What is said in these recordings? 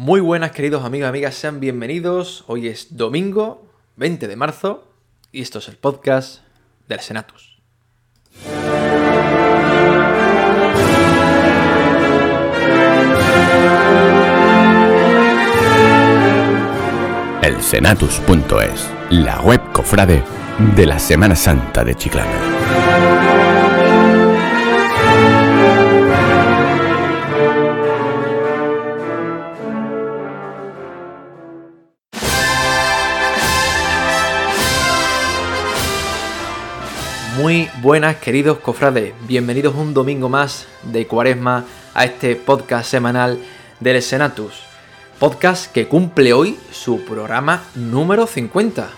Muy buenas queridos amigos y amigas, sean bienvenidos. Hoy es domingo 20 de marzo y esto es el podcast del Senatus. El Senatus.es, la web cofrade de la Semana Santa de Chiclana. Muy buenas queridos cofrades, bienvenidos un domingo más de Cuaresma a este podcast semanal del Senatus. Podcast que cumple hoy su programa número 50.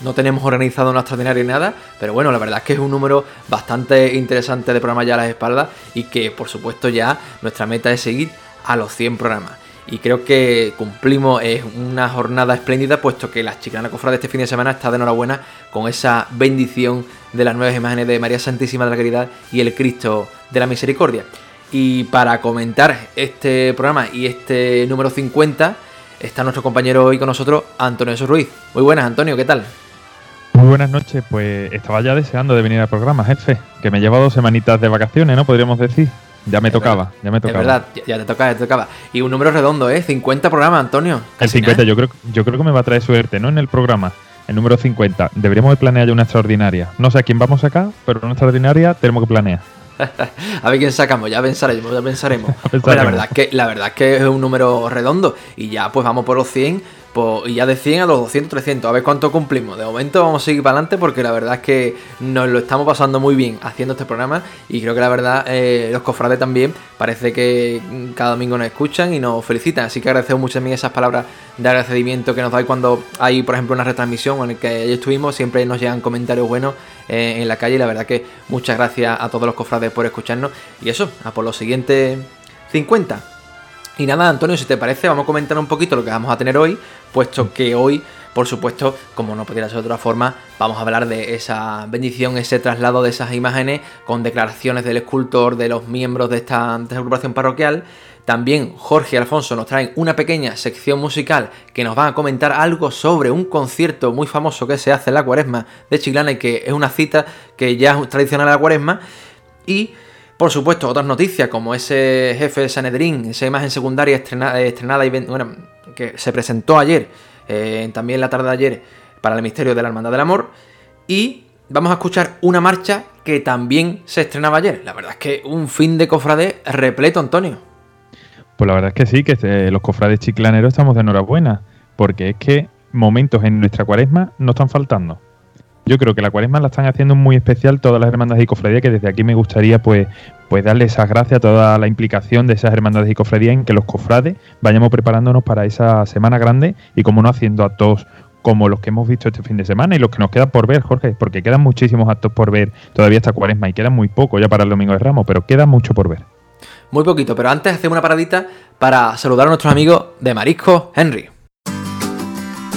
No tenemos organizado una extraordinaria nada, pero bueno, la verdad es que es un número bastante interesante de programa ya a las espaldas y que por supuesto ya nuestra meta es seguir a los 100 programas y creo que cumplimos una jornada espléndida puesto que la Chiclana Cofrade este fin de semana está de enhorabuena con esa bendición de las nuevas imágenes de María Santísima de la Caridad y el Cristo de la Misericordia. Y para comentar este programa y este número 50 está nuestro compañero hoy con nosotros, Antonio Jesús Ruiz. Muy buenas, Antonio, ¿qué tal? Muy buenas noches, pues estaba ya deseando de venir al programa, jefe, que me lleva dos semanitas de vacaciones, ¿no? Podríamos decir. Ya me tocaba, ya me tocaba. Es verdad, ya, te tocaba, ya te tocaba. Y un número redondo, ¿eh? 50 programas, Antonio. El 50, yo creo, yo creo que me va a traer suerte, ¿no? En el programa. El número 50. Deberíamos de planear ya una extraordinaria. No sé a quién vamos acá, pero una extraordinaria tenemos que planear. a ver quién sacamos, ya pensaremos, ya pensaremos. la, verdad es que, la verdad es que es un número redondo. Y ya pues vamos por los 100 pues, y ya de 100 a los 200, 300, a ver cuánto cumplimos. De momento vamos a seguir para adelante porque la verdad es que nos lo estamos pasando muy bien haciendo este programa y creo que la verdad eh, los cofrades también parece que cada domingo nos escuchan y nos felicitan. Así que agradecemos mucho también esas palabras de agradecimiento que nos dais cuando hay, por ejemplo, una retransmisión en la que ayer estuvimos. Siempre nos llegan comentarios buenos eh, en la calle y la verdad que muchas gracias a todos los cofrades por escucharnos. Y eso, a por los siguientes 50. Y nada, Antonio, si te parece, vamos a comentar un poquito lo que vamos a tener hoy, puesto que hoy, por supuesto, como no podría ser de otra forma, vamos a hablar de esa bendición, ese traslado de esas imágenes con declaraciones del escultor, de los miembros de esta, agrupación parroquial. También Jorge y Alfonso nos traen una pequeña sección musical que nos van a comentar algo sobre un concierto muy famoso que se hace en la cuaresma de Chiclana y que es una cita que ya es tradicional de la cuaresma. Y por supuesto, otras noticias como ese jefe de Sanedrín, esa imagen secundaria estrenada, estrenada y bueno, que se presentó ayer, eh, también la tarde de ayer, para el misterio de la Hermandad del Amor. Y vamos a escuchar una marcha que también se estrenaba ayer. La verdad es que un fin de cofrade repleto, Antonio. Pues la verdad es que sí, que eh, los cofrades chiclaneros estamos de enhorabuena, porque es que momentos en nuestra cuaresma no están faltando. Yo creo que la cuaresma la están haciendo muy especial todas las hermandades y cofradías, que desde aquí me gustaría pues, pues darle esas gracias a toda la implicación de esas hermandades y cofradías en que los cofrades vayamos preparándonos para esa semana grande y como no haciendo actos como los que hemos visto este fin de semana y los que nos quedan por ver, Jorge, porque quedan muchísimos actos por ver todavía esta cuaresma y quedan muy poco ya para el Domingo de Ramos, pero queda mucho por ver. Muy poquito, pero antes hacemos una paradita para saludar a nuestros amigos de Marisco Henry.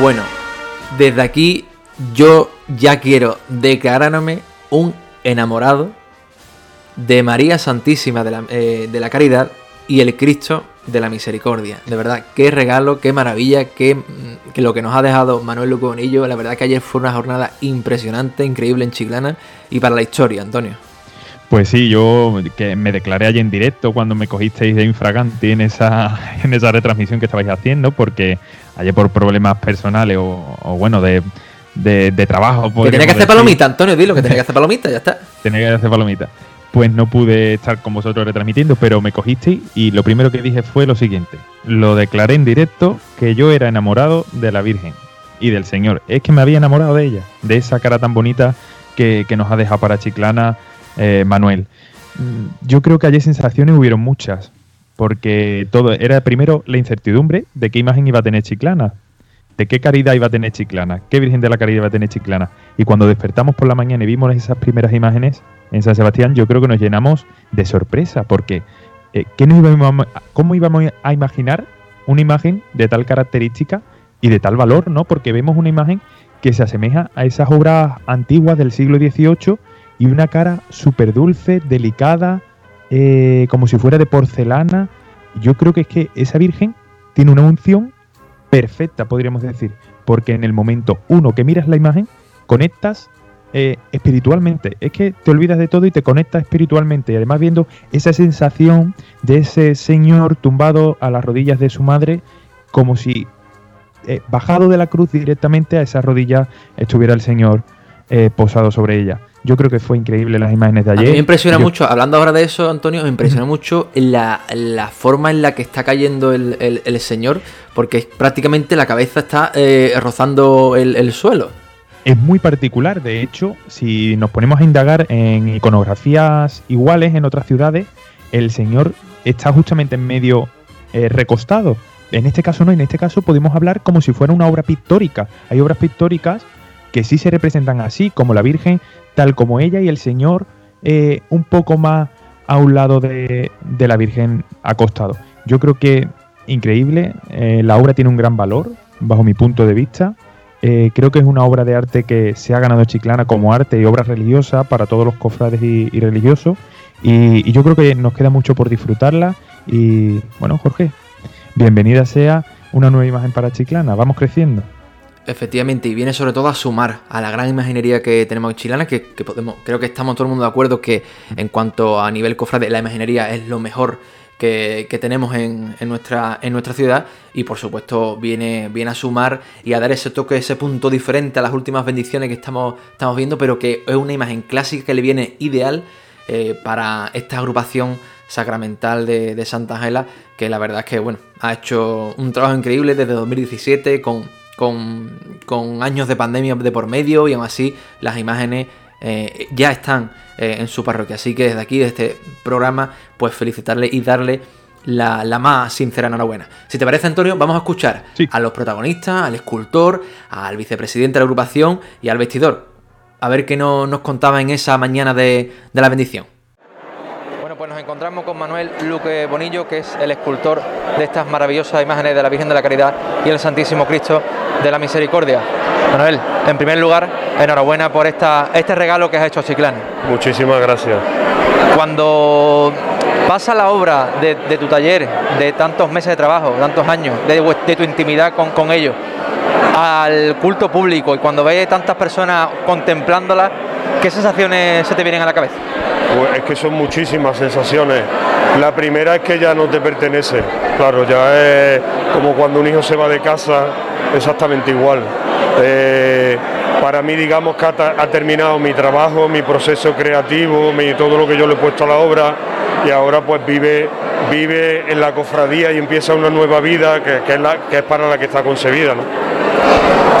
Bueno, desde aquí yo ya quiero declararme un enamorado de María Santísima de la, eh, de la, Caridad y el Cristo de la Misericordia. De verdad, qué regalo, qué maravilla, qué, mm, lo que nos ha dejado Manuel Luconillo. La verdad que ayer fue una jornada impresionante, increíble en Chiclana y para la historia, Antonio. Pues sí, yo que me declaré allí en directo cuando me cogisteis de infraganti en esa, en esa retransmisión que estabais haciendo, porque ayer por problemas personales o, bueno, de, de, trabajo. Que tenía que hacer palomita, Antonio, dilo, que tenía que hacer palomita, ya está. tenía que hacer palomita. Pues no pude estar con vosotros retransmitiendo, pero me cogisteis y lo primero que dije fue lo siguiente. Lo declaré en directo que yo era enamorado de la Virgen y del Señor. Es que me había enamorado de ella, de esa cara tan bonita que, nos ha dejado para Chiclana eh, Manuel. Yo creo que allí sensaciones hubieron muchas, porque todo era primero la incertidumbre de qué imagen iba a tener Chiclana, de qué caridad iba a tener Chiclana, qué Virgen de la Caridad iba a tener Chiclana. Y cuando despertamos por la mañana y vimos esas primeras imágenes en San Sebastián, yo creo que nos llenamos de sorpresa, porque eh, ¿qué nos íbamos ¿cómo íbamos a imaginar una imagen de tal característica y de tal valor, ¿no? Porque vemos una imagen que se asemeja a esas obras antiguas del siglo XVIII y una cara súper dulce, delicada, eh, como si fuera de porcelana. Yo creo que es que esa Virgen tiene una unción perfecta, podríamos decir, porque en el momento uno que miras la imagen, conectas eh, espiritualmente. Es que te olvidas de todo y te conectas espiritualmente. Y además viendo esa sensación de ese señor tumbado a las rodillas de su madre, como si eh, bajado de la cruz directamente a esa rodilla estuviera el señor posado sobre ella. Yo creo que fue increíble las imágenes de ayer. A mí me impresiona mucho, hablando ahora de eso, Antonio, me impresiona mucho la, forma en la que está cayendo el, señor, porque prácticamente la cabeza está rozando el suelo es muy particular. De hecho, si nos ponemos a indagar en iconografías iguales en otras ciudades, el señor está justamente en medio eh, recostado. En este caso no, en este caso podemos hablar como si fuera una obra pictórica. Hay obras pictóricas que sí se representan así, como la Virgen tal como ella y el Señor eh, un poco más a un lado de, la Virgen acostado. Yo creo que increíble, eh, la obra tiene un gran valor, bajo mi punto de vista. Eh, creo que es una obra de arte que se ha ganado Chiclana como arte y obra religiosa para todos los cofrades y, religiosos. Y, yo creo que nos queda mucho por disfrutarla. Y bueno, Jorge, bienvenida sea una nueva imagen para Chiclana. Vamos creciendo. Efectivamente, y viene sobre todo a sumar a la gran imaginería que tenemos en Chiclana, que, podemos, creo que estamos todo el mundo de acuerdo que en cuanto a nivel cofrade, la imaginería es lo mejor que, tenemos en, nuestra, en nuestra ciudad y por supuesto viene, a sumar y a dar ese toque, ese punto diferente a las últimas bendiciones que estamos, estamos viendo, pero que es una imagen clásica que le viene ideal eh, para esta agrupación sacramental de, Santa Ángela, que la verdad es que bueno, ha hecho un trabajo increíble desde 2017 con, con, con años de pandemia de por medio y aún así las imágenes eh, ya están eh, en su parroquia. Así que desde aquí, de este programa, pues felicitarle y darle la, más sincera enhorabuena. Si te parece, Antonio, vamos a escuchar a los protagonistas, al escultor, al vicepresidente de la agrupación y al vestidor. A ver qué nos contaba en esa mañana de, de la bendición. Pues nos encontramos con Manuel Luque Bonillo, que es el escultor de estas maravillosas imágenes de la Virgen de la Caridad y el Santísimo Cristo de la Misericordia. Manuel, en primer lugar, enhorabuena por esta, este regalo que has hecho a Chiclana. Muchísimas gracias. Cuando pasa la obra de, tu taller, de tantos meses de trabajo, tantos años, de, tu intimidad con, con, ellos, al culto público y cuando ves tantas personas contemplándola, ¿qué sensaciones se te vienen a la cabeza? Pues es que son muchísimas sensaciones. La primera es que ya no te pertenece. Claro, ya es como cuando un hijo se va de casa, exactamente igual. Eh, para mí, digamos que ha, terminado mi trabajo, mi proceso creativo, todo lo que yo le he puesto a la obra y ahora pues vive, vive en la cofradía y empieza una nueva vida que, es, la, que es para la que está concebida.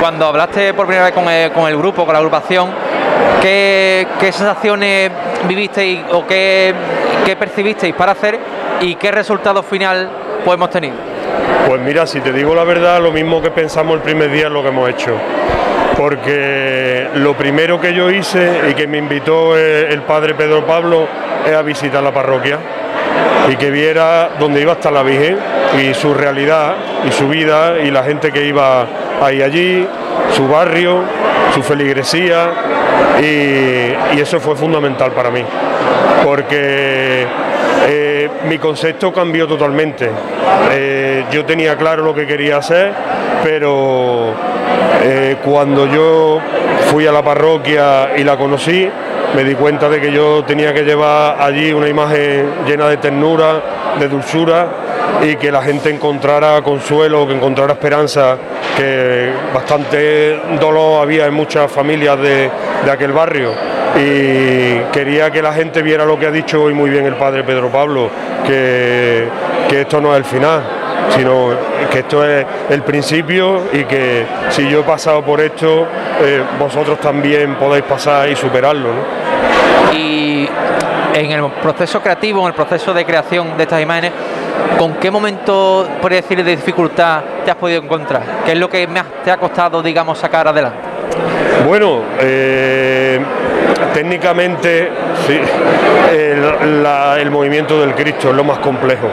Cuando hablaste por primera vez con el, grupo, con la agrupación, ¿qué, sensaciones vivisteis o qué, percibisteis para hacer y qué resultado final podemos tener? Pues mira, si te digo la verdad, lo mismo que pensamos el primer día es lo que hemos hecho. Porque lo primero que yo hice y que me invitó el padre Pedro Pablo es a visitar la parroquia y que viera dónde iba a estar la Virgen y su realidad y su vida y la gente que iba ahí allí, su barrio, su feligresía y, eso fue fundamental para mí. Porque eh, mi concepto cambió totalmente. Eh, yo tenía claro lo que quería hacer, pero eh, cuando yo fui a la parroquia y la conocí, me di cuenta de que yo tenía que llevar allí una imagen llena de ternura, de dulzura y que la gente encontrara consuelo, que encontrara esperanza, que bastante dolor había en muchas familias de, aquel barrio y quería que la gente viera lo que ha dicho hoy muy bien el padre Pedro Pablo, que, esto no es el final, sino que esto es el principio y que si yo he pasado por esto, eh, vosotros también podéis pasar y superarlo. Y en el proceso creativo, en el proceso de creación de estas imágenes, ¿con qué momento, por decir, de dificultad te has podido encontrar? ¿Qué es lo que más te ha costado, digamos, sacar adelante? Bueno, eh, técnicamente sí, el, movimiento del Cristo es lo más complejo.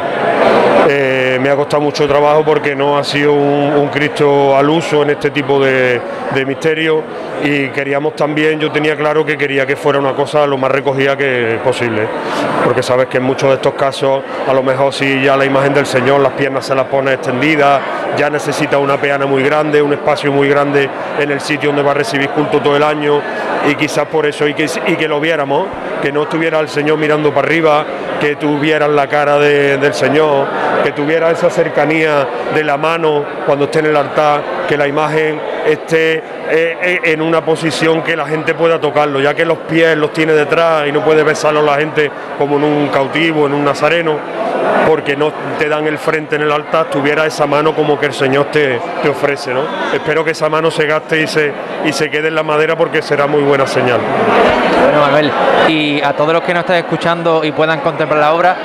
Eh, me ha costado mucho trabajo porque no ha sido un, Cristo al uso en este tipo de, misterio y queríamos también, yo tenía claro que quería que fuera una cosa lo más recogida que posible, porque sabes que en muchos de estos casos a lo mejor si ya la imagen del Señor, las piernas se las pone extendidas, ya necesita una peana muy grande, un espacio muy grande en el sitio donde va a recibir culto todo el año y quizás por eso y que, y que lo viéramos, que no estuviera el Señor mirando para arriba, que tuvieran la cara del Señor, que tuviera esa cercanía de la mano cuando esté en el altar, que la imagen esté eh, eh, en una posición que la gente pueda tocarlo, ya que los pies los tiene detrás y no puede besarlo la gente como en un cautivo, en un nazareno, porque no te dan el frente en el altar, tuviera esa mano como que el Señor te, te ofrece. ¿no? Espero que esa mano se gaste y se, y se quede en la madera porque será muy buena señal. Bueno, Manuel, y a todos los que nos están escuchando y puedan contemplar la obra,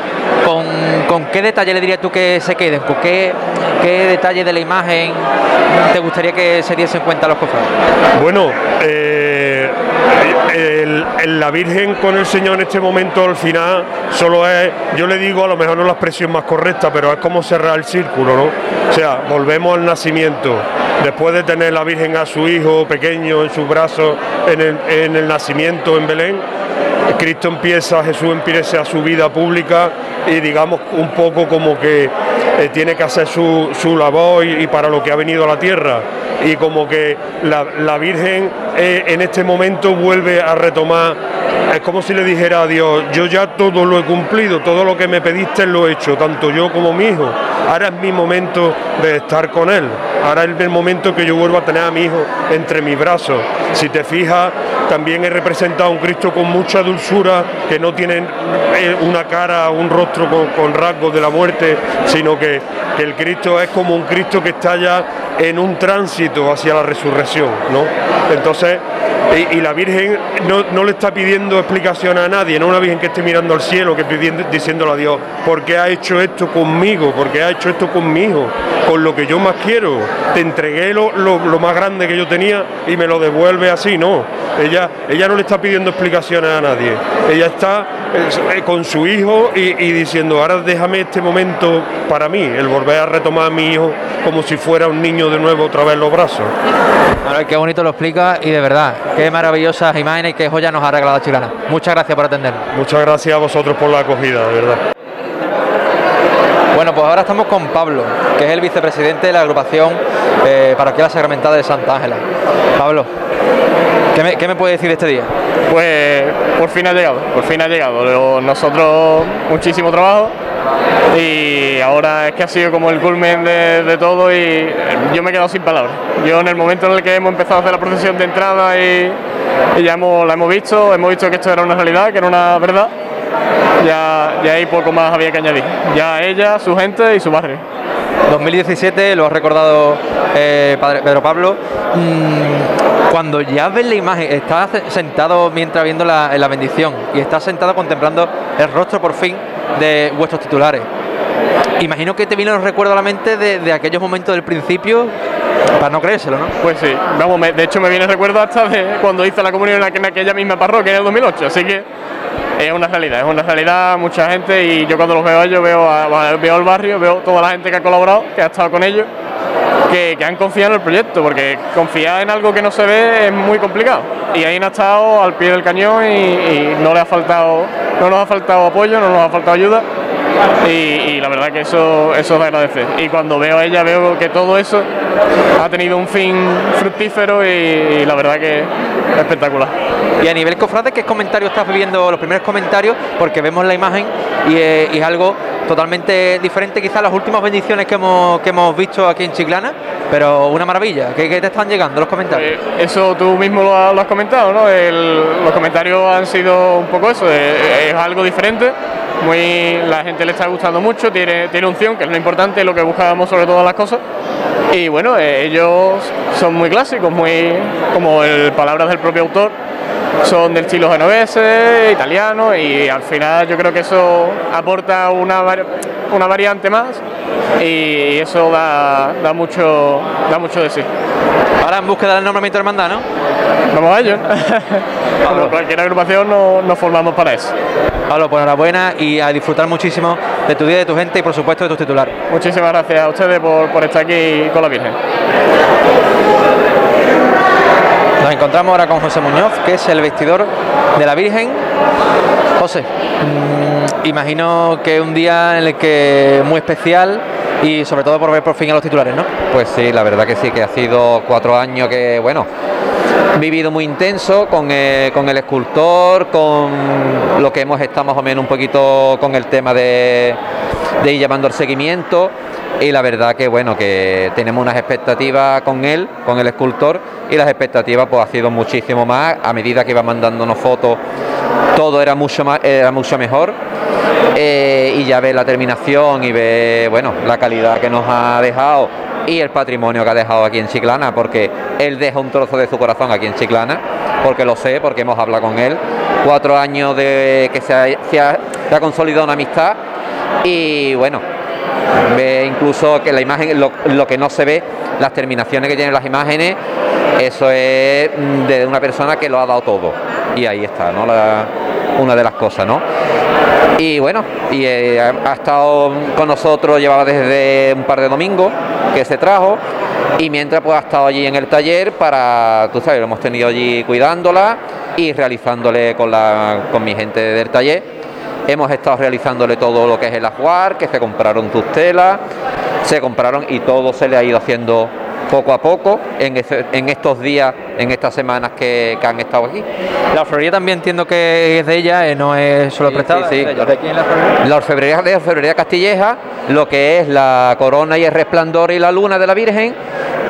¿con, con qué detalle le dirías tú que se queden? ¿Con qué, qué detalle de la imagen te gustaría que se diese en cuenta los cofrades? Bueno, eh, la Virgen con el Señor en este momento al final solo es, yo le digo a lo mejor no la expresión más correcta, pero es como cerrar el círculo, ¿no? O sea, volvemos al nacimiento. Después de tener la Virgen a su hijo pequeño en sus brazos en el nacimiento en Belén, Cristo empieza, Jesús empieza su vida pública y digamos un poco como que eh, tiene que hacer su, su labor y, para lo que ha venido a la tierra. Y como que la, Virgen eh, en este momento vuelve a retomar, es como si le dijera a Dios, yo ya todo lo he cumplido, todo lo que me pediste lo he hecho, tanto yo como mi hijo. Ahora es mi momento de estar con él. Ahora es el momento que yo vuelvo a tener a mi hijo entre mis brazos. Si te fijas, también he representado a un Cristo con mucha dulzura, que no tiene eh, una cara, un rostro con, rasgos de la muerte, sino que, el Cristo es como un Cristo que está ya en un tránsito hacia la resurrección, ¿no? Entonces, y, la Virgen no, le está pidiendo explicaciones a nadie, no una Virgen que esté mirando al cielo, que pidiendo, diciéndole a Dios, ¿por qué ha hecho esto conmigo? ¿Por qué ha hecho esto conmigo? Con lo que yo más quiero. Te entregué lo, más grande que yo tenía y me lo devuelve así, no. Ella, ella no le está pidiendo explicaciones a nadie. Ella está eh, con su hijo y, diciendo, ahora déjame este momento para mí, el volver a retomar a mi hijo como si fuera un niño de nuevo otra vez los brazos. Ahora qué bonito lo explica y de verdad, qué maravillosas imágenes y qué joya nos ha regalado Chilana. Muchas gracias por atender. Muchas gracias a vosotros por la acogida, de verdad. Bueno, pues ahora estamos con Pablo, que es el vicepresidente de la agrupación eh, la Sacramentada de Santa Ángela. Pablo, ¿qué me, ¿qué me puede decir de este día? Pues por fin ha llegado, por fin ha llegado. Nosotros muchísimo trabajo, y ahora es que ha sido como el culmen de, todo y yo me he quedado sin palabras. Yo en el momento en el que hemos empezado a hacer la procesión de entrada y, ya hemos, la hemos visto, hemos visto que esto era una realidad, que era una verdad, ya, ya ahí poco más había que añadir. Ya ella, su gente y su barrio. 2017, lo ha recordado eh, padre Pedro Pablo. Mm, cuando ya ves la imagen, estás sentado mientras viendo la, la bendición y estás sentado contemplando el rostro por fin de vuestros titulares. Imagino que te vino el recuerdo a la mente de, aquellos momentos del principio para no creérselo, ¿no? Pues sí, vamos, de hecho me viene el recuerdo hasta de cuando hice la comunión en aquella misma parroquia en el 2008, así que es una realidad, es una realidad, mucha gente y yo cuando los veo a ellos veo, veo el barrio, veo toda la gente que ha colaborado, que ha estado con ellos, que, han confiado en el proyecto, porque confiar en algo que no se ve es muy complicado. Y ahí han estado al pie del cañón y, no le ha faltado, no nos ha faltado apoyo, no nos ha faltado ayuda. Y, la verdad que eso, eso es de agradecer. Y cuando veo a ella veo que todo eso ha tenido un fin fructífero y, la verdad que es espectacular. Y a nivel cofrade, ¿qué comentarios estás viviendo? Los primeros comentarios, porque vemos la imagen y es, algo totalmente diferente quizás las últimas bendiciones que hemos, que hemos visto aquí en Chiclana, pero una maravilla. ¿Qué, te están llegando los comentarios? Pues eso tú mismo lo, has comentado, ¿no? los comentarios han sido un poco eso, es algo diferente muy, la gente le está gustando mucho, tiene, tiene unción, que es lo importante, lo que buscábamos sobre todas las cosas. Y bueno, eh, ellos son muy clásicos, muy como el palabras del propio autor, son del estilo genovese, italiano, y al final yo creo que eso aporta una, una variante más y eso da, da, mucho, da mucho de sí. Ahora en búsqueda del nombramiento de hermandad, ¿no? Vamos a ello. Cualquier agrupación nos formamos para eso. Pablo, pues enhorabuena y a disfrutar muchísimo de tu día, de tu gente y por supuesto de tus titulares. Muchísimas gracias a ustedes por, por estar aquí con la Virgen. Nos encontramos ahora con José Muñoz, que es el vestidor de la Virgen. José, mmm, imagino que un día en el que muy especial y sobre todo por ver por fin a los titulares, ¿no? Pues sí, la verdad que sí, que ha sido cuatro años que, bueno, vivido muy intenso con, eh, con, el escultor, con lo que hemos estado más o menos un poquito con el tema de, de ir llevando el seguimiento y la verdad que bueno que tenemos unas expectativas con él, con el escultor y las expectativas pues ha sido muchísimo más. A medida que iba mandándonos fotos todo era mucho más era mucho mejor. Eh, y ya ve la terminación y ve bueno la calidad que nos ha dejado y el patrimonio que ha dejado aquí en Chiclana porque él deja un trozo de su corazón aquí en Chiclana porque lo sé porque hemos hablado con él. Cuatro años de que se ha, consolidado una amistad y bueno ve incluso que la imagen, lo, lo, que no se ve, las terminaciones que tienen las imágenes, eso es de una persona que lo ha dado todo. Y ahí está, ¿no? La, una de las cosas, ¿no? Y bueno, y eh, ha estado con nosotros, llevaba desde un par de domingos que se trajo. Y mientras pues ha estado allí en el taller para, tú sabes, lo hemos tenido allí cuidándola y realizándole con, la, con mi gente del taller hemos estado realizándole todo lo que es el ajuar, que se compraron tus telas, se compraron y todo se le ha ido haciendo poco a poco en, ese, en estos días, en estas semanas que, que, han estado aquí. La orfebrería también entiendo que es de ella, eh, no es solo sí, prestada. Sí, sí. ¿De, ¿De quién es la orfebrería? La orfebrería de Orfebrería Castilleja, lo que es la corona y el resplandor y la luna de la Virgen,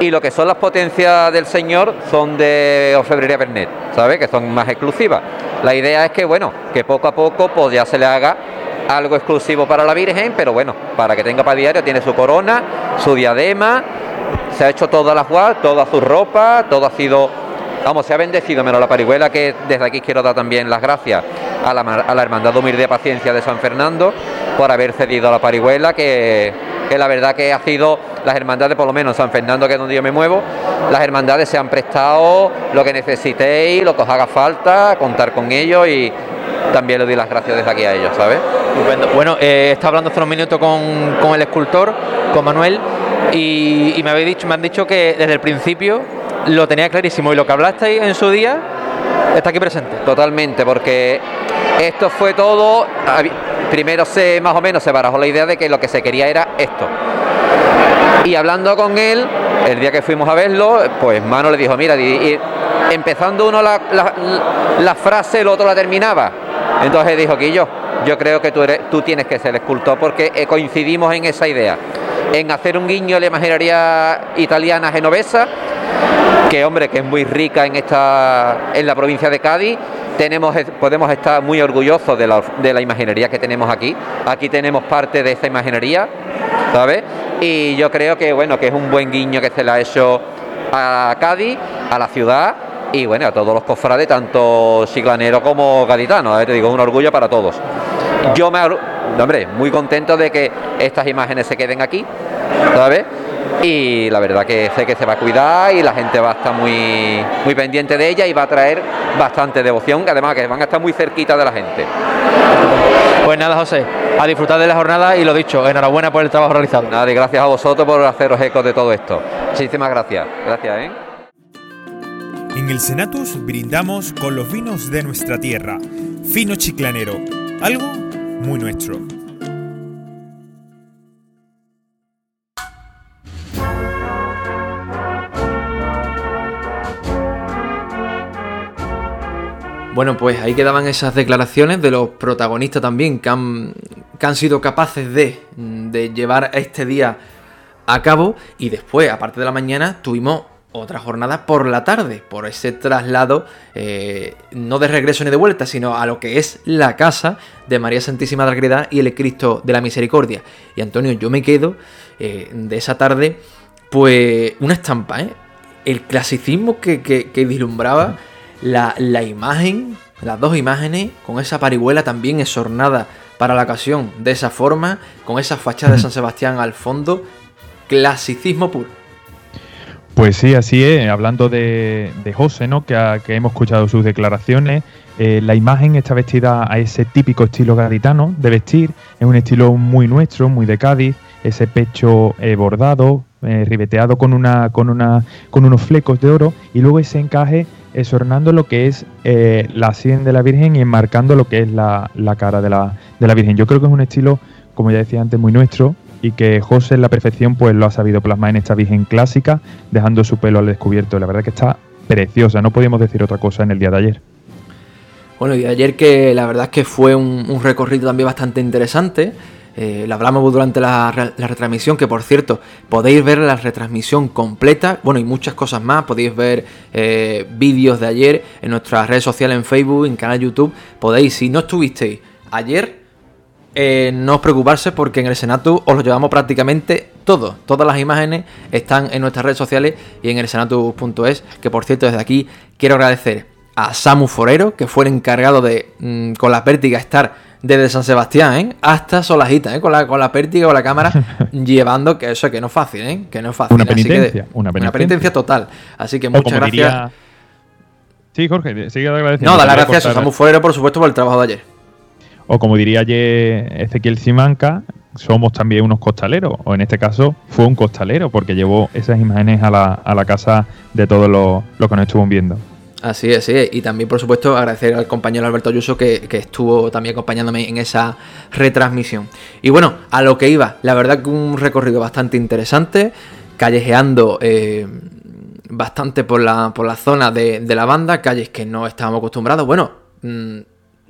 y lo que son las potencias del Señor son de Orfebrería Bernet, ¿sabes? Que son más exclusivas. La idea es que, bueno, que poco a poco pues ya se le haga algo exclusivo para la Virgen, pero bueno, para que tenga para diario, tiene su corona, su diadema, se ha hecho toda la jugar, toda su ropa, todo ha sido, vamos, se ha bendecido, menos la parihuela, que desde aquí quiero dar también las gracias a la, a la Hermandad Humilde de Paciencia de San Fernando por haber cedido a la parihuela, que, que la verdad que ha sido las hermandades, por lo menos en San Fernando, que es donde yo me muevo, las hermandades se han prestado lo que necesitéis, lo que os haga falta, contar con ellos y también le doy las gracias desde aquí a ellos, ¿sabes? Bueno, eh, está hablando hace unos minutos con, con el escultor, con Manuel, y, y, me habéis dicho, me han dicho que desde el principio lo tenía clarísimo y lo que hablasteis en su día está aquí presente. Totalmente, porque esto fue todo. Primero se más o menos se barajó la idea de que lo que se quería era esto. Y hablando con él, el día que fuimos a verlo, pues Mano le dijo, mira, y, empezando uno la, frase, el otro la terminaba. Entonces dijo que yo, creo que tú, tienes que ser escultor porque eh, coincidimos en esa idea, en hacer un guiño a la imaginería italiana genovesa, que hombre, que es muy rica en, esta, en la provincia de Cádiz, podemos estar muy orgullosos de la, de la imaginería que tenemos aquí. Aquí tenemos parte de esa imaginería, ¿sabes? Y yo creo que bueno, que es un buen guiño que se le ha hecho a Cádiz, a la ciudad y bueno, a todos los cofrades, tanto chiclaneros como gaditanos, ¿eh? te digo, un orgullo para todos. Yo me hombre, muy contento de que estas imágenes se queden aquí, ¿sabes? Y la verdad que sé que se va a cuidar y la gente va a estar muy, muy pendiente de ella y va a traer bastante devoción, que además que van a estar muy cerquita de la gente. Pues nada, José, a disfrutar de la jornada y lo dicho, enhorabuena por el trabajo realizado. Nada, y gracias a vosotros por haceros eco de todo esto. Muchísimas gracias. Gracias, ¿eh? En el Senatus brindamos con los vinos de nuestra tierra. Fino chiclanero, algo muy nuestro. Bueno, pues ahí quedaban esas declaraciones de los protagonistas también que han, que han sido capaces de, de, llevar este día a cabo. Y después, aparte de la mañana, tuvimos otra jornada por la tarde, por ese traslado, eh, no de regreso ni de vuelta, sino a lo que es la casa de María Santísima de la Caridad y el Cristo de la Misericordia. Y Antonio, yo me quedo eh, de esa tarde, pues una estampa, ¿eh? El clasicismo que, que, vislumbraba la, la imagen, las dos imágenes, con esa parihuela también esornada para la ocasión, de esa forma, con esa fachada de San Sebastián al fondo, clasicismo puro. Pues sí, así es. Hablando de, José, ¿no? Que, hemos escuchado sus declaraciones, eh, la imagen está vestida a ese típico estilo gaditano de vestir. Es un estilo muy nuestro, muy de Cádiz. Ese pecho eh, bordado, eh, ribeteado con, una, con, una, con unos flecos de oro y luego ese encaje esornando lo que es la sien de la Virgen y enmarcando lo que es la, la cara de la, de la Virgen. Yo creo que es un estilo, como ya decía antes, muy nuestro y que José en la perfección pues lo ha sabido plasmar en esta Virgen clásica, dejando su pelo al descubierto. La verdad que está preciosa, no podíamos decir otra cosa en el día de ayer. Bueno, y ayer que la verdad es que fue un, recorrido también bastante interesante. Eh, hablamos durante la, retransmisión, que por cierto, podéis ver la retransmisión completa, bueno, y muchas cosas más. Podéis ver eh, vídeos de ayer en nuestras redes sociales, en Facebook, en canal YouTube. Podéis, si no estuvisteis ayer, eh, no os preocuparse porque en el Senatu os lo llevamos prácticamente todo. Todas las imágenes están en nuestras redes sociales y en el senatu.es. Que por cierto, desde aquí quiero agradecer a Samu Forero, que fue el encargado de, mm, con la pértiga, estar desde San Sebastián ¿eh? hasta Solajita, ¿eh? con, la, con la pértiga o la cámara, llevando, que eso que no es fácil, ¿eh? que no es fácil. Una penitencia, una penitencia. total. Así que muchas gracias. Sí, Jorge, sigue agradeciendo. No, dar las gracias a Samu Forero, por supuesto, por el trabajo de ayer. O como diría ayer Ezequiel Simanca, somos también unos costaleros, o en este caso fue un costalero, porque llevó esas imágenes a la, a la casa de todos los, que nos estuvo viendo. Así es, sí. Y también, por supuesto, agradecer al compañero Alberto Ayuso que, estuvo también acompañándome en esa retransmisión. Y bueno, a lo que iba, la verdad que un recorrido bastante interesante, callejeando eh, bastante por la, por la zona de, de, la banda, calles que no estábamos acostumbrados. Bueno, mm,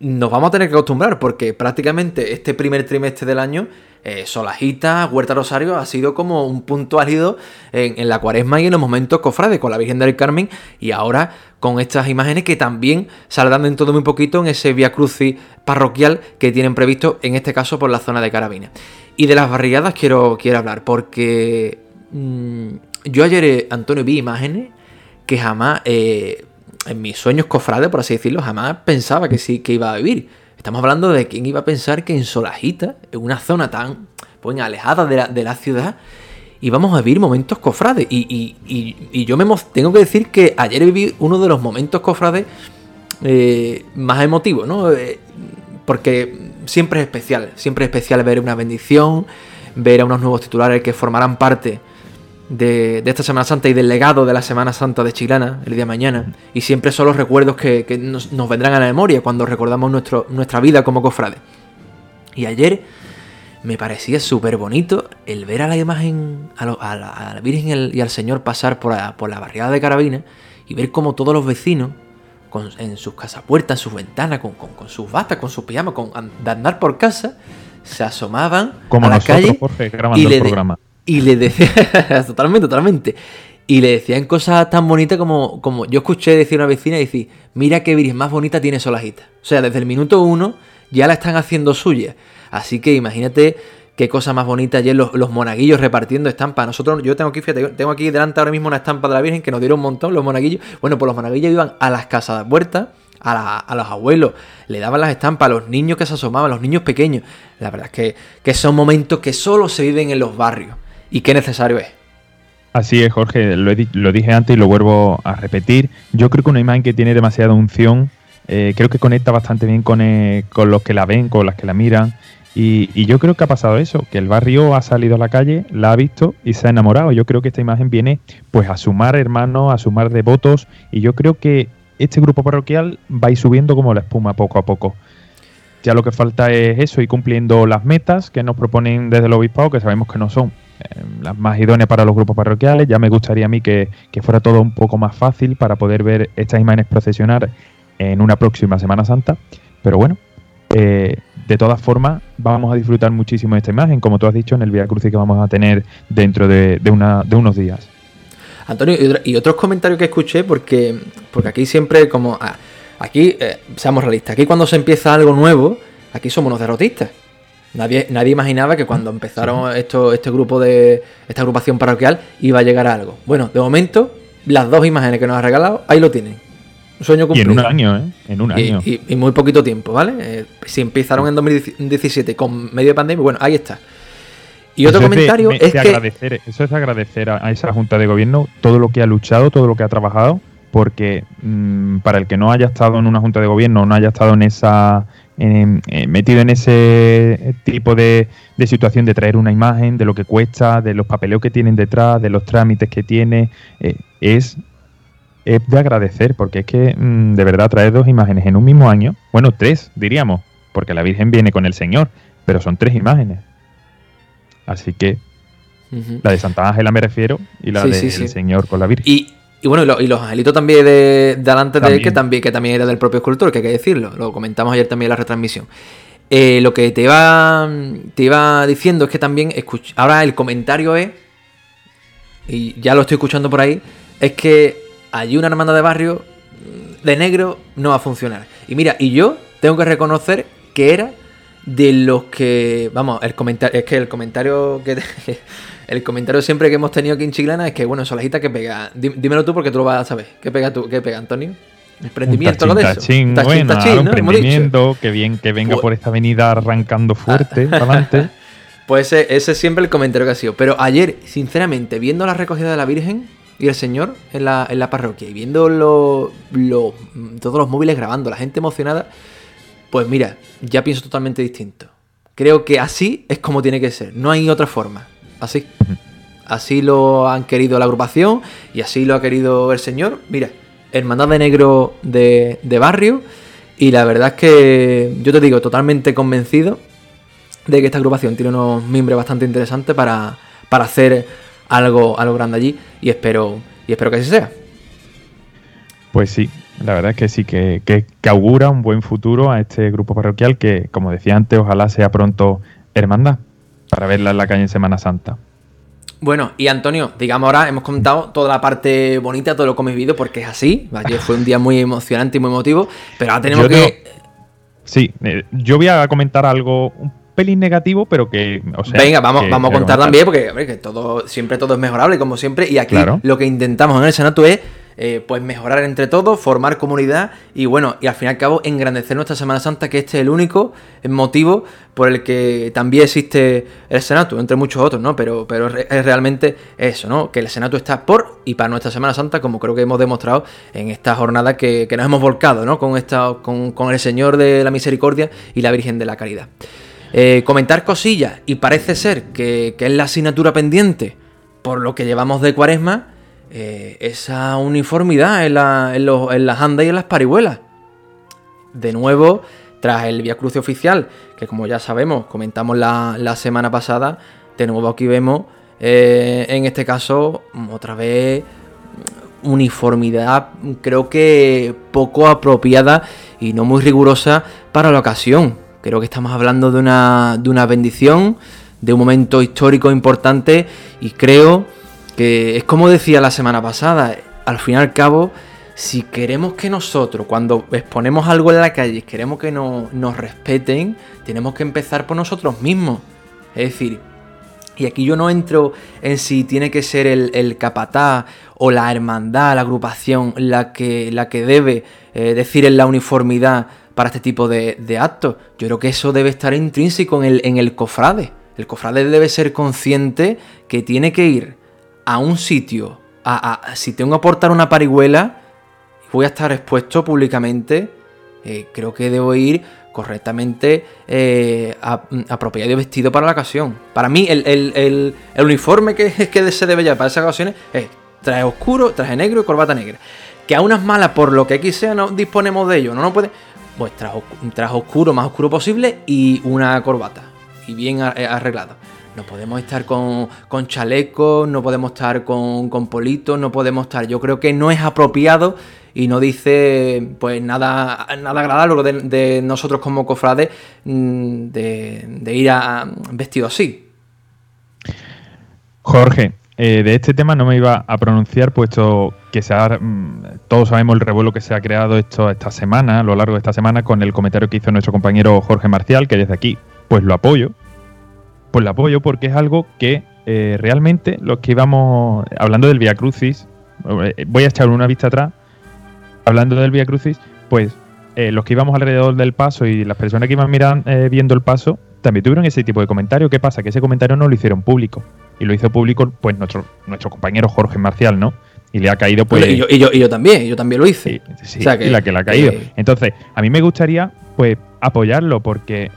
nos vamos a tener que acostumbrar porque prácticamente este primer trimestre del año, eh, Solajita, Huerta Rosario ha sido como un punto álido en, la cuaresma y en los momentos cofrades con la Virgen del Carmen y ahora con estas imágenes que también saldrán dentro de muy poquito en ese Via Crucis parroquial que tienen previsto en este caso por la zona de Carabina. Y de las barriadas quiero, quiero hablar porque mm, yo ayer, eh, Antonio, vi imágenes que jamás... Eh, en mis sueños cofrades, por así decirlo, jamás pensaba que sí que iba a vivir. Estamos hablando de quién iba a pensar que en Solajita, en una zona tan pues, alejada de la, ciudad, íbamos a vivir momentos cofrades. Y, yo me tengo que decir que ayer viví uno de los momentos cofrades eh, más emotivos, ¿no? Eh, porque siempre es especial, siempre es especial ver una bendición, ver a unos nuevos titulares que formarán parte de, esta Semana Santa y del legado de la Semana Santa de Chilana el día de mañana. Y siempre son los recuerdos que, nos, vendrán a la memoria cuando recordamos nuestro, nuestra vida como cofrade. Y ayer me parecía súper bonito el ver a la imagen, a, la, Virgen y al Señor pasar por la, por la barriada de Carabina y ver cómo todos los vecinos, en sus casapuertas, en sus ventanas, con, sus batas, con sus pijamas, con, de andar por casa, se asomaban a la calle y le, programa. Y le decía, totalmente, totalmente. Y le decían cosas tan bonitas como, como yo escuché decir a una vecina y decir, mira qué virgen más bonita tiene Solajita. O sea, desde el minuto uno ya la están haciendo suya. Así que imagínate qué cosa más bonita ayer los, los monaguillos repartiendo estampas. Nosotros, yo tengo aquí, fíjate, tengo aquí delante ahora mismo una estampa de la Virgen que nos dieron un montón, los monaguillos. Bueno, pues los monaguillos iban a las casas de puertas a, los abuelos, le daban las estampas a los niños que se asomaban, a los niños pequeños. La verdad es que, que son momentos que solo se viven en los barrios y qué necesario es. Así es, Jorge, lo, dije antes y lo vuelvo a repetir. Yo creo que una imagen que tiene demasiada unción, eh, creo que conecta bastante bien con, eh, con, los que la ven, con las que la miran. Y, yo creo que ha pasado eso, que el barrio ha salido a la calle, la ha visto y se ha enamorado. Yo creo que esta imagen viene pues a sumar hermanos, a sumar devotos y yo creo que este grupo parroquial va a ir subiendo como la espuma poco a poco. Ya lo que falta es eso, ir cumpliendo las metas que nos proponen desde el obispado, que sabemos que no son las más idóneas para los grupos parroquiales. Ya me gustaría a mí que, fuera todo un poco más fácil para poder ver estas imágenes procesionar en una próxima Semana Santa. Pero bueno, eh, de todas formas, vamos a disfrutar muchísimo de esta imagen, como tú has dicho, en el Via Crucis que vamos a tener dentro de, una, de unos días. Antonio, y, otros comentarios que escuché, porque, porque aquí siempre como... Ah, aquí, eh, seamos realistas, aquí cuando se empieza algo nuevo, aquí somos unos derrotistas. Nadie, nadie imaginaba que cuando empezaron esto, este grupo de. esta agrupación parroquial iba a llegar a algo. Bueno, de momento, las dos imágenes que nos ha regalado, ahí lo tienen. Un sueño cumplido. Y en un año, ¿eh? En un año. Y, muy poquito tiempo, ¿vale? Eh, si empezaron en 2017 con medio de pandemia, bueno, ahí está. Y otro comentario es, que. Agradecer, eso es agradecer a, esa Junta de Gobierno todo lo que ha luchado, todo lo que ha trabajado, porque mm, para el que no haya estado en una Junta de Gobierno, no haya estado en esa eh, metido en ese tipo de, situación de traer una imagen, de lo que cuesta, de los papeleos que tienen detrás, de los trámites que tiene, eh, es, de agradecer, porque es que mm, de verdad traer dos imágenes en un mismo año, bueno, tres diríamos, porque la Virgen viene con el Señor, pero son tres imágenes. Así que la de Santa Ángela me refiero y la del Señor con la Virgen. Y, y bueno, y, los angelitos también de, delante de él, que también, que también era del propio escultor, que hay que decirlo. Lo comentamos ayer también en la retransmisión. Eh, lo que te iba, te iba diciendo es que también, ahora el comentario es, y ya lo estoy escuchando por ahí, es que allí una hermandad de barrio de negro no va a funcionar. Y mira, y yo tengo que reconocer que era de los que, vamos, el comentario, es que el comentario que, el comentario siempre que hemos tenido aquí en Chiclana es que, bueno, Solajita que pega. Dímelo tú porque tú lo vas a saber. ¿Qué pega tú? ¿Qué pega, Antonio? Emprendimiento, lo de eso. Tachín, bueno, emprendimiento, que bien que venga pues por esta avenida arrancando fuerte para adelante. Pues ese, es siempre el comentario que ha sido. Pero ayer, sinceramente, viendo la recogida de la Virgen y el Señor en la, en la parroquia y viendo lo, todos los móviles grabando, la gente emocionada, pues mira, ya pienso totalmente distinto. Creo que así es como tiene que ser, no hay otra forma así. Así lo han querido la agrupación y así lo ha querido el señor. Mira, Hermandad de Negro de, barrio. Y la verdad es que yo te digo, totalmente convencido de que esta agrupación tiene unos miembros bastante interesantes para, para hacer algo, algo grande allí. Y espero, y espero que así sea. Pues sí, la verdad es que sí, que, que, que, augura un buen futuro a este grupo parroquial que, como decía antes, ojalá sea pronto hermandad para verla en la calle en Semana Santa. Bueno, y Antonio, digamos ahora, hemos contado toda la parte bonita, todo lo que hemos vivido, porque es así. Ayer fue un día muy emocionante y muy emotivo, pero ahora tenemos que. Sí, eh, yo voy a comentar algo un pelín negativo, pero que. Venga, vamos, vamos a contar también, porque que todo, siempre todo es mejorable, como siempre, y aquí lo que intentamos en el Senato es eh, pues mejorar entre todos, formar comunidad y bueno, y al fin y al cabo engrandecer nuestra Semana Santa, que este es el único motivo por el que también existe el Senato, entre muchos otros, ¿no? Pero, pero es realmente eso, ¿no? Que el Senato está por y para nuestra Semana Santa, como creo que hemos demostrado en esta jornada que, nos hemos volcado, ¿no? Con, esta, con, el Señor de la Misericordia y la Virgen de la Caridad. Eh, comentar cosillas, y parece ser que, que es la asignatura pendiente por lo que llevamos de cuaresma, eh, esa uniformidad en, las andas y en las parihuelas. De nuevo, tras el Via Cruce oficial, que como ya sabemos, comentamos la, semana pasada, de nuevo aquí vemos, eh, en este caso, otra vez, uniformidad creo que poco apropiada y no muy rigurosa para la ocasión. Creo que estamos hablando de una, de una bendición, de un momento histórico importante y creo que es como decía la semana pasada, al fin y al cabo, si queremos que nosotros, cuando exponemos algo en la calle, queremos que nos respeten, tenemos que empezar por nosotros mismos. Es decir, y aquí yo no entro en si tiene que ser el, capataz o la hermandad, la agrupación, la que, la que debe eh, decir en la uniformidad para este tipo de, actos. Yo creo que eso debe estar intrínseco en el, en el cofrade. El cofrade debe ser consciente que tiene que ir a un sitio, a, si tengo que aportar una parihuela, voy a estar expuesto públicamente, eh, creo que debo ir correctamente eh, apropiado y vestido para la ocasión. Para mí, el, uniforme que, se debe llevar para esas ocasiones es traje oscuro, traje negro y corbata negra. Que a unas malas, por lo que aquí sea, no disponemos de ello, no no puede. Pues traje, oscuro, más oscuro posible y una corbata. Y bien arreglado. No podemos estar con, con chalecos, no podemos estar con, politos, no podemos estar. Yo creo que no es apropiado y no dice pues nada, nada agradable de, nosotros como cofrades mm, de, ir a, vestido así. Jorge, eh, de este tema no me iba a pronunciar, puesto que se mm, todos sabemos el revuelo que se ha creado esto esta semana, a lo largo de esta semana, con el comentario que hizo nuestro compañero Jorge Marcial, que desde aquí, pues lo apoyo. Pues lo apoyo porque es algo que eh, realmente los que íbamos, hablando del Via Crucis, eh, voy a echar una vista atrás, hablando del Via Crucis, pues los que íbamos alrededor del paso y las personas que iban mirando, viendo el paso, también tuvieron ese tipo de comentario. ¿Qué pasa? Que ese comentario no lo hicieron público y lo hizo público pues nuestro, nuestro compañero Jorge Marcial, ¿no? Y le ha caído pues... Y yo, y yo, y yo también, yo también lo hice. Sí, y la que le ha caído. Entonces, a mí me gustaría pues apoyarlo porque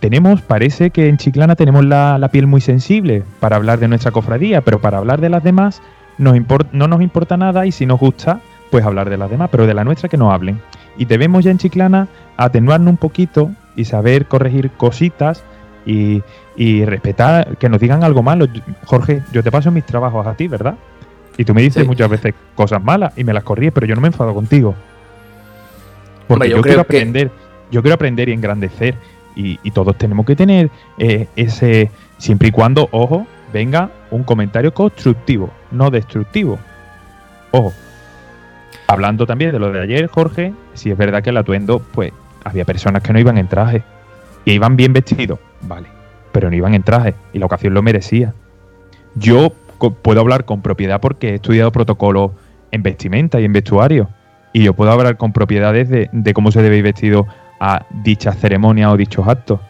tenemos, parece que en Chiclana tenemos la, piel muy sensible para hablar de nuestra cofradía, pero para hablar de las demás nos no nos importa nada y si nos gusta, pues hablar de las demás, pero de la nuestra que no hablen. Y debemos ya en Chiclana atenuarnos un poquito y saber corregir cositas y, y respetar, que nos digan algo malo. Jorge, yo te paso mis trabajos a ti, ¿verdad? Y tú me dices muchas veces cosas malas y me las corríes, pero yo no me enfado contigo. Porque yo, quiero aprender, yo quiero aprender y engrandecer. Y, todos tenemos que tener eh, ese, siempre y cuando, ojo, venga un comentario constructivo, no destructivo. Ojo. Hablando también de lo de ayer, Jorge, si es verdad que el atuendo, pues había personas que no iban en traje y iban bien vestidos, vale pero no iban en traje y la ocasión lo merecía. Yo puedo hablar con propiedad porque he estudiado protocolo en vestimenta y en vestuario y yo puedo hablar con propiedades de, cómo se debe ir vestido a dichas ceremonias o dichos actos.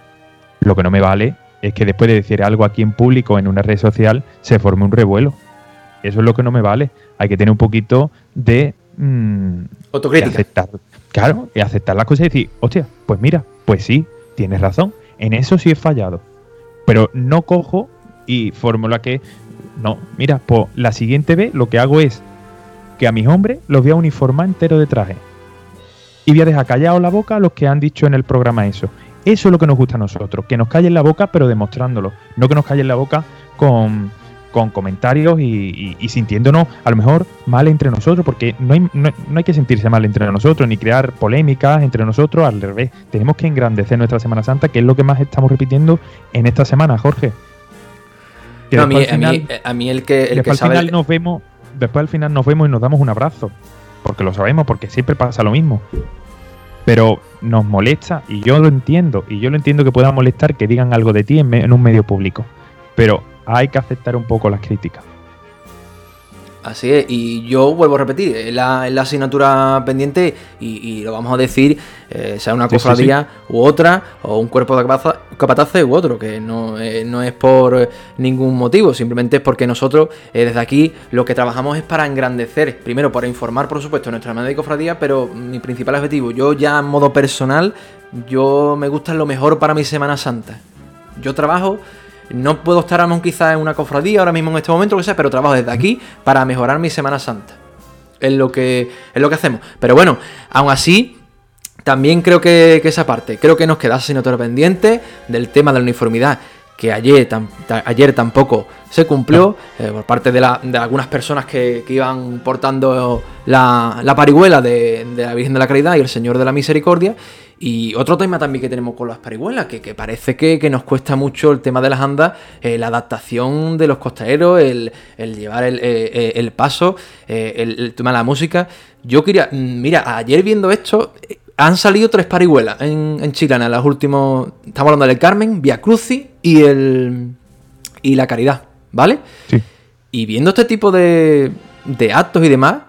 Lo que no me vale es que después de decir algo aquí en público en una red social se forme un revuelo. Eso es lo que no me vale. Hay que tener un poquito de... Mmm, Autocrítica. aceptar, claro, y aceptar las cosas y decir, hostia, pues mira, pues sí, tienes razón. En eso sí he fallado. Pero no cojo y fórmula que, no, mira, pues la siguiente vez lo que hago es que a mis hombres los voy a uniformar entero de traje. Y voy a dejar callado la boca a los que han dicho en el programa eso. Eso es lo que nos gusta a nosotros, que nos callen la boca pero demostrándolo, no que nos callen la boca con, con comentarios y, sintiéndonos a lo mejor mal entre nosotros, porque no hay, no, hay que sentirse mal entre nosotros, ni crear polémicas entre nosotros, al revés, tenemos que engrandecer nuestra Semana Santa, que es lo que más estamos repitiendo en esta semana, Jorge. a, mí, a, mí, el que, el al final nos vemos, después al final nos vemos y nos damos un abrazo, porque lo sabemos, porque siempre pasa lo mismo. Pero nos molesta, y yo lo entiendo, y yo lo entiendo que pueda molestar que digan algo de ti en un medio público. Pero hay que aceptar un poco las críticas. Así es, y yo vuelvo a repetir, es la, asignatura pendiente y, lo vamos a decir, eh, sea una cofradía u otra, o un cuerpo de capataces u otro, que no, eh, no, es por ningún motivo, simplemente es porque nosotros eh, desde aquí lo que trabajamos es para engrandecer, primero para informar por supuesto nuestra hermana de cofradía, pero mi principal objetivo, yo ya en modo personal, yo me gusta lo mejor para mi Semana Santa. Yo trabajo no puedo estar aún quizás en una cofradía ahora mismo en este momento, que sea, pero trabajo desde aquí para mejorar mi Semana Santa. Es lo que, es lo que hacemos. Pero bueno, aún así, también creo que, esa parte, creo que nos queda asignatura pendiente del tema de la uniformidad, que ayer, ayer tampoco se cumplió eh, por parte de, algunas personas que, iban portando la, la parihuela de, de, la Virgen de la Caridad y el Señor de la Misericordia y otro tema también que tenemos con las parihuelas, que, parece que, nos cuesta mucho el tema de las andas, eh, la adaptación de los costaderos, el, llevar el, eh, eh, paso, el, tema de la música. Yo quería, mm, mira, ayer viendo esto, han salido tres parihuelas en, en Chilana, las últimos, estamos hablando del Carmen, Via Cruci y, el, y la Caridad, ¿vale? Sí. Y viendo este tipo de, de actos y demás,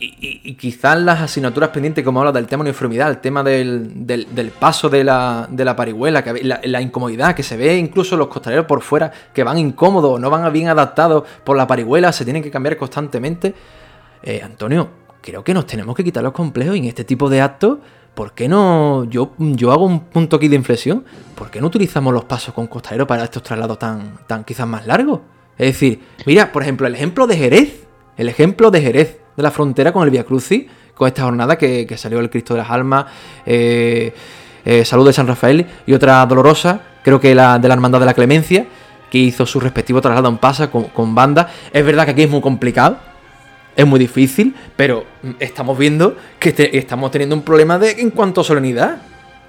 y, quizás las asignaturas pendientes, como habla del tema de uniformidad, el tema del, del, paso de la, de la parihuela, que, la, incomodidad que se ve incluso los costaleros por fuera, que van incómodos, no van bien adaptados por la parihuela, se tienen que cambiar constantemente. Eh, Antonio, creo que nos tenemos que quitar los complejos y en este tipo de actos. ¿Por qué no? Yo, yo hago un punto aquí de inflexión. ¿Por qué no utilizamos los pasos con costaleros para estos traslados tan, tan quizás más largos? Es decir, mira, por ejemplo, el ejemplo de Jerez. El ejemplo de Jerez de la frontera con el Via Crucis, con esta jornada que, salió el Cristo de las Almas, eh, eh, Salud de San Rafael y otra dolorosa, creo que la de la Hermandad de la Clemencia, que hizo su respectivo traslado en pasa con, banda. Es verdad que aquí es muy complicado, es muy difícil, pero estamos viendo que estamos teniendo un problema de, en cuanto a solemnidad.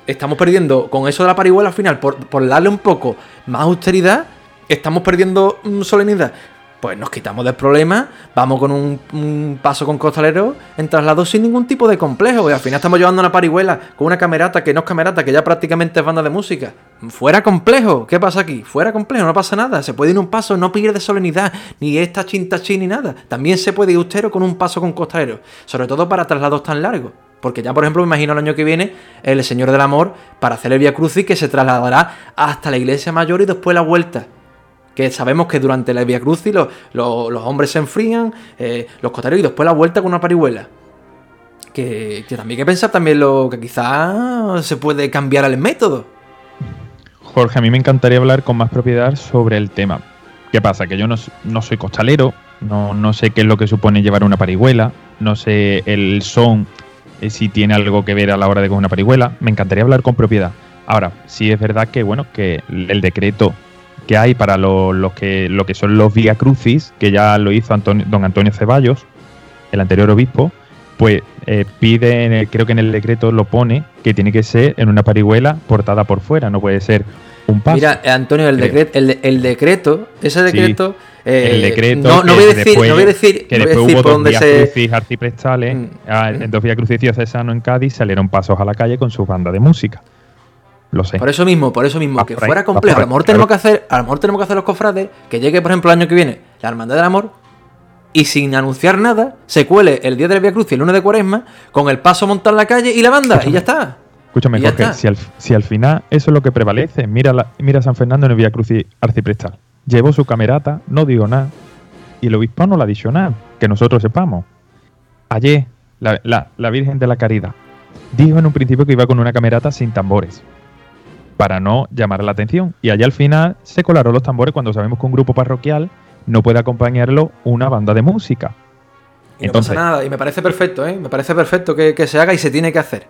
Estamos perdiendo con eso de la parihuela al final, por, darle un poco más austeridad, estamos perdiendo mm, solemnidad. Pues nos quitamos del problema, vamos con un, paso con costalero en traslado sin ningún tipo de complejo. Y al final estamos llevando una parihuela con una camerata que no es camerata, que ya prácticamente es banda de música. Fuera complejo, ¿qué pasa aquí? Fuera complejo, no pasa nada. Se puede ir un paso, no pierde solemnidad, ni esta chintachi ni nada. También se puede ir austero con un paso con costalero, sobre todo para traslados tan largos. Porque ya, por ejemplo, me imagino el año que viene el Señor del Amor para hacer el Via Crucis que se trasladará hasta la iglesia mayor y después la vuelta que sabemos que durante la Via Crucis los, hombres se enfrían, eh, los costareros y después la vuelta con una parihuela. Que, también hay que pensar también lo que quizás se puede cambiar el método. Jorge, a mí me encantaría hablar con más propiedad sobre el tema. ¿Qué pasa? Que yo no, soy costalero, no, no, sé qué es lo que supone llevar una parihuela, no sé el son, eh, si tiene algo que ver a la hora de con una parihuela. Me encantaría hablar con propiedad. Ahora, sí es verdad que bueno, que el decreto que hay para lo, que, lo que son los Via Crucis, que ya lo hizo don Antonio Ceballos, el anterior obispo, pues eh, pide, creo que en el decreto lo pone, que tiene que ser en una parihuela portada por fuera, no puede ser un paso. Mira, Antonio, el, eh, el, decreto, ese decreto... Eh, el decreto no, no, voy a decir, no voy a decir, que después hubo dos Via Crucis arciprestales, mm. ah, en dos Via Crucis diocesano en Cádiz salieron pasos a la calle con su banda de música. Lo sé. Por eso mismo, por eso mismo, que fuera complejo. A lo mejor tenemos que hacer, a lo mejor tenemos que hacer los cofrades, que llegue, por ejemplo, el año que viene, la Hermandad del Amor, y sin anunciar nada, se cuele el día de la Vía Cruz y el lunes de Cuaresma, con el paso montado en la calle y la banda, y ya está. Escúchame, Jorge, si al, si al, final eso es lo que prevalece, mira, la, mira San Fernando en el Vía Cruz y Arciprestal. Llevó su camerata, no digo nada, y el obispo no la dicho nada, que nosotros sepamos. Ayer, la, la Virgen de la Caridad dijo en un principio que iba con una camerata sin tambores para no llamar la atención. Y allá al final se colaron los tambores cuando sabemos que un grupo parroquial no puede acompañarlo una banda de música. Y Entonces, no pasa nada, y me parece perfecto, ¿eh? Me parece perfecto que, se haga y se tiene que hacer.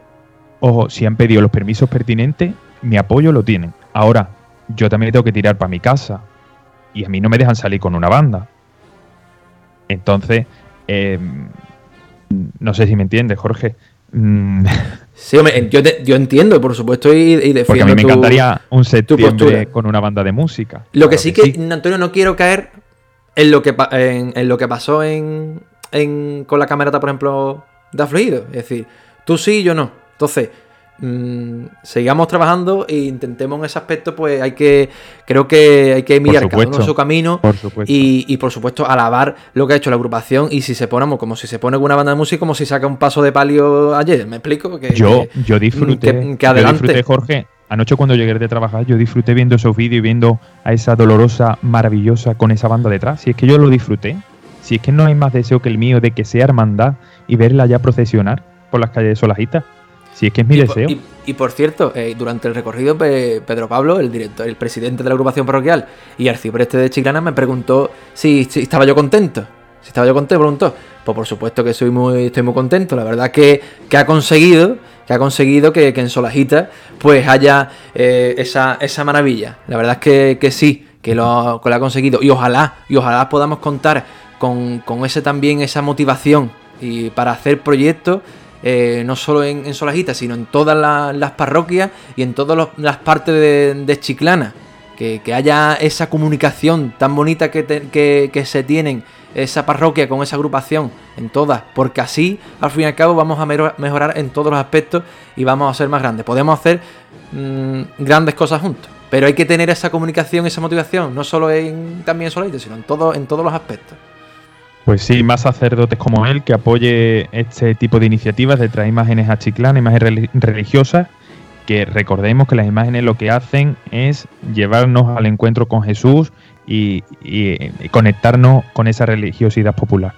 Ojo, si han pedido los permisos pertinentes, mi apoyo lo tienen. Ahora, yo también tengo que tirar para mi casa. Y a mí no me dejan salir con una banda. Entonces, em, no sé si me entiendes, Jorge. Mm. Sí, yo, yo entiendo, por supuesto, y, y defiendo Porque a mí me encantaría un septiembre con una banda de música. Lo que sí que, Antonio, no quiero caer en lo que, en, lo que pasó en, con la camerata, por ejemplo, de Afluido. Es decir, tú sí, yo no. Entonces, Mm, sigamos trabajando e intentemos en ese aspecto, pues hay que, creo que hay que mirar cada uno su camino Y, por supuesto alabar lo que ha hecho la agrupación y si se ponemos como si se pone una banda de música, como si saca un paso de palio ayer, ¿me explico? Que, yo, yo disfruté, que, adelante. Jorge, anoche cuando llegué de trabajar, yo disfruté viendo esos vídeos y viendo a esa dolorosa, maravillosa con esa banda detrás. Si es que yo lo disfruté, si es que no hay más deseo que el mío de que sea hermandad y verla ya procesionar por las calles de Solajita. Si es que es mi deseo. y, por cierto, eh, durante el recorrido, Pedro Pablo, el director, el presidente de la agrupación parroquial y arcipreste de Chiclana, me preguntó si, estaba yo contento. Si estaba yo contento, preguntó. Pues por supuesto que soy muy, estoy muy contento. La verdad que, que ha conseguido, que ha conseguido que, en Solajita pues haya eh, esa, esa maravilla. La verdad es que, sí, que lo, que lo, ha conseguido. Y ojalá, y ojalá podamos contar con, con ese también, esa motivación y para hacer proyectos eh, no solo en, Solajita, sino en todas las parroquias y en todas las partes de, Chiclana. Que, haya esa comunicación tan bonita que, se tienen esa parroquia con esa agrupación en todas, porque así al fin y al cabo vamos a mejorar en todos los aspectos y vamos a ser más grandes. Podemos hacer mm, grandes cosas juntos, pero hay que tener esa comunicación, esa motivación, no solo en, también en sino en, todo, en todos los aspectos. Pues sí, más sacerdotes como él que apoye este tipo de iniciativas de traer imágenes a Chiclana, imágenes religiosas, que recordemos que las imágenes lo que hacen es llevarnos al encuentro con Jesús y, conectarnos con esa religiosidad popular.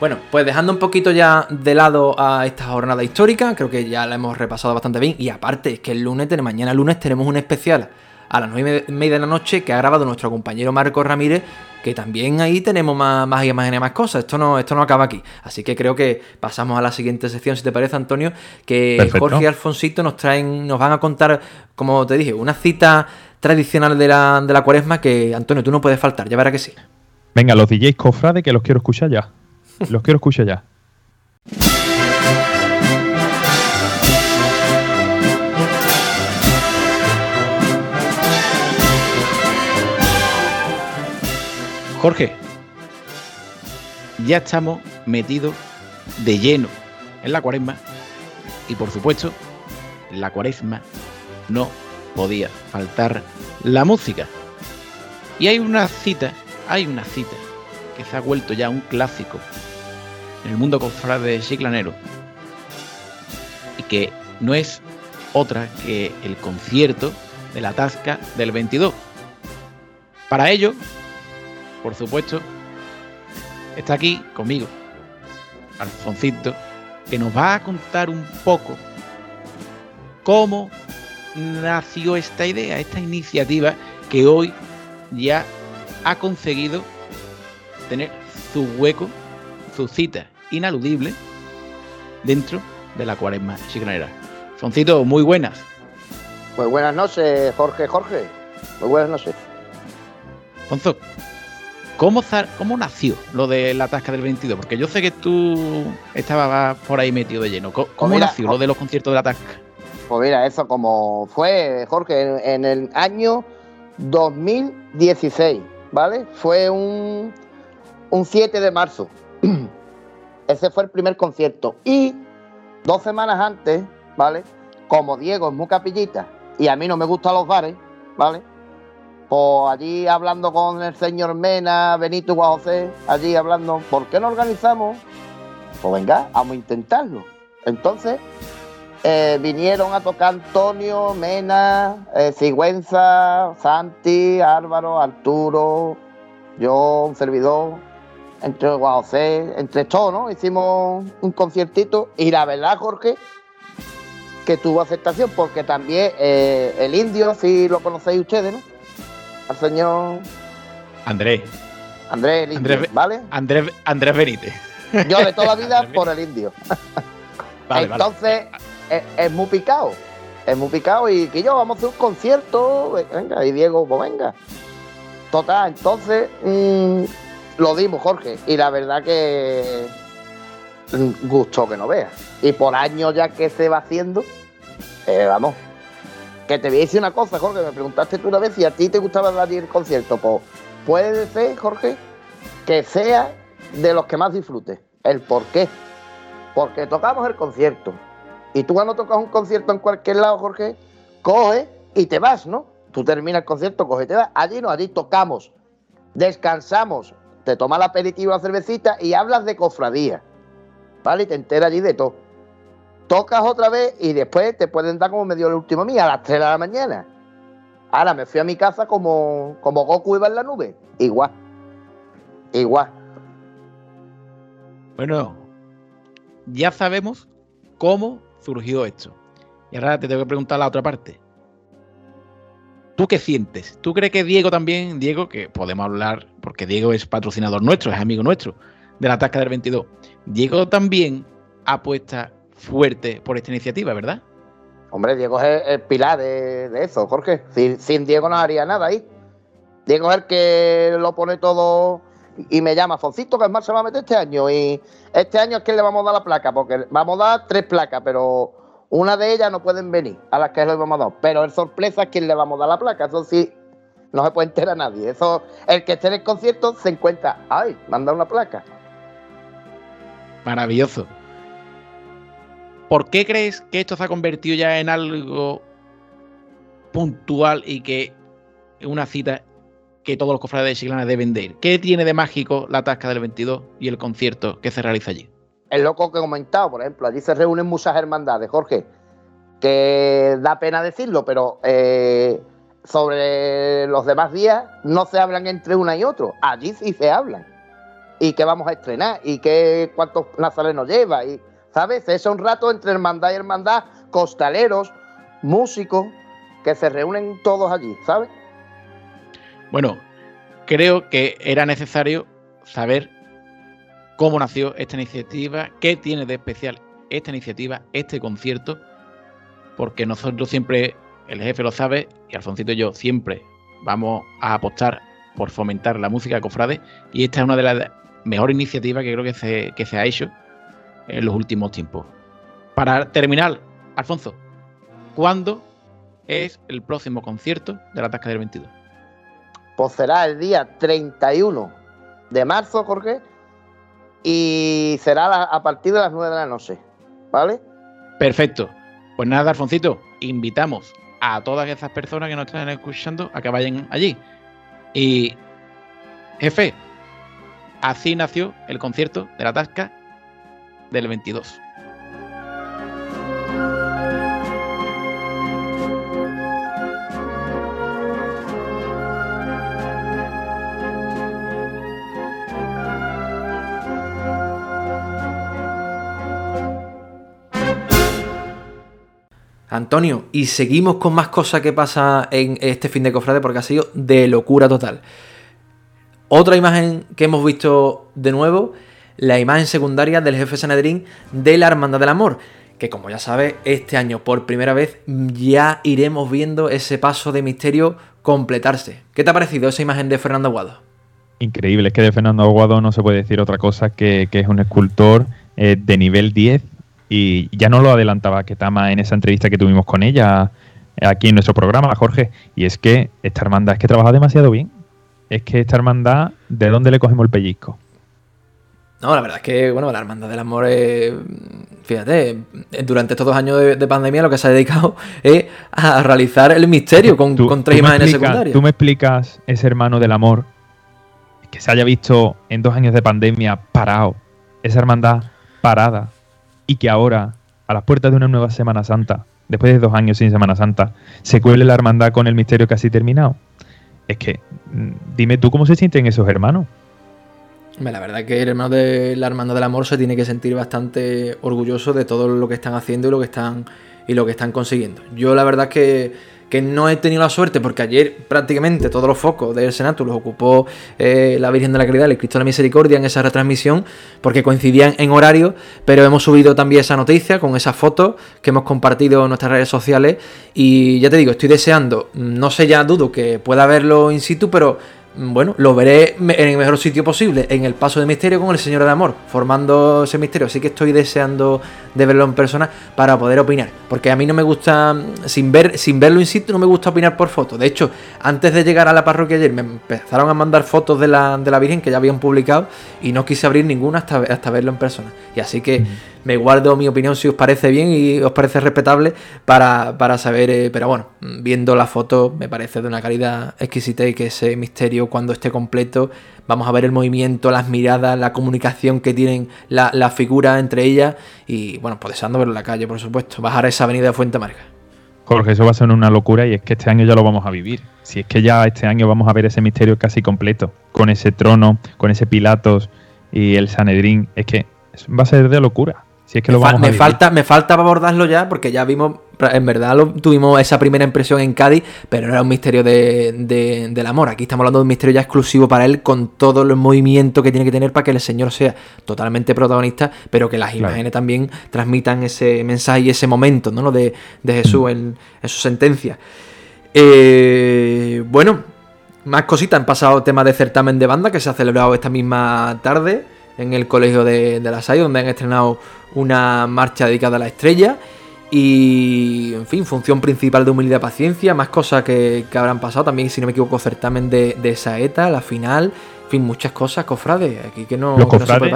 Bueno, pues dejando un poquito ya de lado a esta jornada histórica, creo que ya la hemos repasado bastante bien. Y aparte, es que el lunes, mañana lunes, tenemos un especial a las 9 y media de la noche que ha grabado nuestro compañero Marco Ramírez que también ahí tenemos más, más imágenes, más cosas. Esto no, esto no acaba aquí. Así que creo que pasamos a la siguiente sección, si te parece, Antonio, que Jorge y Alfonsito nos traen, nos van a contar, como te dije, una cita tradicional de la, de la cuaresma que, Antonio, tú no puedes faltar, ya verás que sí. Venga, los DJs cofrade que los quiero escuchar ya. Los quiero escuchar ya. Jorge, ya estamos metidos de lleno en la cuaresma y por supuesto, la cuaresma no podía faltar la música. Y hay una cita, hay una cita que se ha vuelto ya un clásico en el mundo cofrade chiclanero y que no es otra que el concierto de la Tasca del 22. Para ello, por supuesto, está aquí conmigo Alfoncito, que nos va a contar un poco cómo nació esta idea, esta iniciativa que hoy ya ha conseguido tener su hueco, su cita inaludible dentro de la cuaresma chiclanera. Foncito, muy buenas. Muy buenas noches, Jorge, Jorge. Muy buenas noches. Fonzo, ¿cómo, ¿cómo nació lo de la tasca del 22? Porque yo sé que tú estabas por ahí metido de lleno. ¿Cómo, pues nació lo de los conciertos de la tasca? Pues mira, eso como fue, Jorge, en, el año 2016, ¿vale? Fue un, un 7 de marzo. Ese fue el primer concierto. Y dos semanas antes, ¿vale? Como Diego es muy capillita y a mí no me gustan los bares, ¿vale? Pues allí hablando con el señor Mena, Benito José, allí hablando, ¿por qué no organizamos? Pues venga, vamos a intentarlo. Entonces, eh, vinieron a tocar Antonio, Mena, eh, Sigüenza, Santi, Álvaro, Arturo, yo, un servidor, entre José, entre todos, ¿no? Hicimos un conciertito y la verdad, Jorge, que tuvo aceptación, porque también eh, el indio, si lo conocéis ustedes, ¿no? Al señor Andrés. Andrés, el indio, ¿vale? Andrés, Andrés Benítez. Yo de toda la vida por el indio. Entonces, Es, muy picado. Es muy picado y que yo vamos a hacer un concierto. Venga, y Diego, pues venga. Total, entonces mm, lo dimos, Jorge. Y la verdad que gusto que no veas. Y por años ya que se va haciendo, eh, vamos. Que te voy a decir una cosa, Jorge, me preguntaste tú una vez si a ti te gustaba dar el concierto. Pues puede ser, Jorge, que sea de los que más disfrutes. ¿El por qué? Porque tocamos el concierto. Y tú cuando tocas un concierto en cualquier lado, Jorge, coge y te vas, ¿no? Tú terminas el concierto, coge y te vas. Allí no, allí tocamos, descansamos, te tomas la aperitivo, la cervecita y hablas de cofradía. ¿vale? Y te enteras allí de todo. Tocas otra vez y después te pueden dar como medio el último día, a las 3 de la mañana. Ahora me fui a mi casa como, como Goku iba en la nube. Igual. Igual. Bueno, ya sabemos cómo surgió esto. Y ahora te tengo que preguntar la otra parte. ¿Tú qué sientes? ¿Tú crees que Diego también, Diego, que podemos hablar, porque Diego es patrocinador nuestro, es amigo nuestro, de la Tasca del 22, Diego también apuesta fuerte por esta iniciativa, ¿verdad? Hombre, Diego es el, pilar de, eso, Jorge. Sin, Diego no haría nada ahí. Diego es el que lo pone todo y me llama, Foncito, que es más se va a meter este año. Y este año es que le vamos a dar la placa, porque vamos a dar tres placas, pero una de ellas no pueden venir, a las que le vamos a dar. Pero el sorpresa es quién le vamos a dar la placa. Eso sí, no se puede enterar nadie. Eso, el que esté en el concierto se encuentra, ay, manda una placa. Maravilloso. ¿Por qué crees que esto se ha convertido ya en algo puntual y que una cita que todos los cofrades de Chiclana deben de ir? ¿Qué tiene de mágico la tasca del 22 y el concierto que se realiza allí? El loco que he comentado, por ejemplo, allí se reúnen muchas hermandades, Jorge, que da pena decirlo, pero eh, sobre los demás días no se hablan entre una y otro. Allí sí se hablan y qué vamos a estrenar y qué cuántos nazarenos lleva y sabes es un rato entre hermandad y hermandad costaleros músicos que se reúnen todos allí sabes bueno creo que era necesario saber cómo nació esta iniciativa qué tiene de especial esta iniciativa este concierto porque nosotros siempre el jefe lo sabe y Alfoncito y yo siempre vamos a apostar por fomentar la música cofrade y esta es una de las mejor iniciativa que creo que se, que se ha hecho en los últimos tiempos. Para terminar, Alfonso, ¿cuándo es el próximo concierto de la Tasca del 22? Pues será el día 31 de marzo, Jorge, y será a partir de las 9 de la noche, ¿vale? Perfecto. Pues nada, Alfoncito, invitamos a todas esas personas que nos están escuchando a que vayan allí. Y, jefe, así nació el concierto de la Tasca del 22. Antonio, y seguimos con más cosas que pasa en este fin de cofrade porque ha sido de locura total. Otra imagen que hemos visto de nuevo, la imagen secundaria del jefe Sanedrín de la Hermandad del Amor, que como ya sabes, este año por primera vez ya iremos viendo ese paso de misterio completarse. ¿Qué te ha parecido esa imagen de Fernando Aguado? Increíble, es que de Fernando Aguado no se puede decir otra cosa que, que es un escultor eh, de nivel 10 y ya no lo adelantaba Ketama en esa entrevista que tuvimos con ella aquí en nuestro programa, Jorge. Y es que esta hermandad es que trabaja demasiado bien. Es que esta hermandad, ¿de dónde le cogemos el pellizco? No, la verdad es que, bueno, la Hermandad del Amor, es, fíjate, durante estos dos años de, pandemia lo que se ha dedicado es a realizar el misterio con, con tres imágenes secundarias. Tú me explicas ese hermano del amor que se haya visto en dos años de pandemia parado, esa hermandad parada, y que ahora, a las puertas de una nueva Semana Santa, después de dos años sin Semana Santa, se cuele la hermandad con el misterio casi terminado. Es que, mm, dime tú cómo se sienten esos hermanos. La verdad que el hermano de la hermandad del amor se tiene que sentir bastante orgulloso de todo lo que están haciendo y lo que están y lo que están consiguiendo. Yo la verdad que que no he tenido la suerte porque ayer prácticamente todos los focos del Senato los ocupó eh, la Virgen de la Caridad, el Cristo de la Misericordia en esa retransmisión porque coincidían en horario, pero hemos subido también esa noticia con esas fotos que hemos compartido en nuestras redes sociales y ya te digo, estoy deseando, no sé ya dudo que pueda verlo in situ, pero bueno, lo veré en el mejor sitio posible, en el paso de misterio con el Señor de Amor, formando ese misterio. Así que estoy deseando de verlo en persona para poder opinar. Porque a mí no me gusta, sin, ver, sin verlo in situ, no me gusta opinar por fotos. De hecho, antes de llegar a la parroquia ayer, me empezaron a mandar fotos de la, de la Virgen que ya habían publicado y no quise abrir ninguna hasta, hasta verlo en persona. Y así que me guardo mi opinión si os parece bien y os parece respetable para, saber, eh, pero bueno, viendo la foto me parece de una calidad exquisita y que ese misterio cuando esté completo vamos a ver el movimiento, las miradas, la comunicación que tienen las la figuras entre ellas y bueno, pues deseando verlo en la calle, por supuesto, bajar esa avenida de Fuente Marga. Jorge, eso va a ser una locura y es que este año ya lo vamos a vivir. Si es que ya este año vamos a ver ese misterio casi completo, con ese trono, con ese Pilatos y el Sanedrín, es que va a ser de locura me, falta, me falta abordarlo ya porque ya vimos, en verdad lo, tuvimos esa primera impresión en Cádiz, pero no era un misterio de, del amor. Aquí estamos hablando de un misterio ya exclusivo para él con todos los movimientos que tiene que tener para que el Señor sea totalmente protagonista, pero que las imágenes también transmitan ese mensaje y ese momento ¿no? de, Jesús mm. en, su sentencia. Eh, bueno, más cositas. Han pasado temas de certamen de banda que se ha celebrado esta misma tarde en el Colegio de, de la SAI, donde han estrenado una marcha dedicada a la estrella. Y, en fin, función principal de humildad y paciencia, más cosas que, habrán pasado también, si no me equivoco, certamen de, de Saeta, la final, en fin, muchas cosas, cofrades, aquí que no, los cofrades,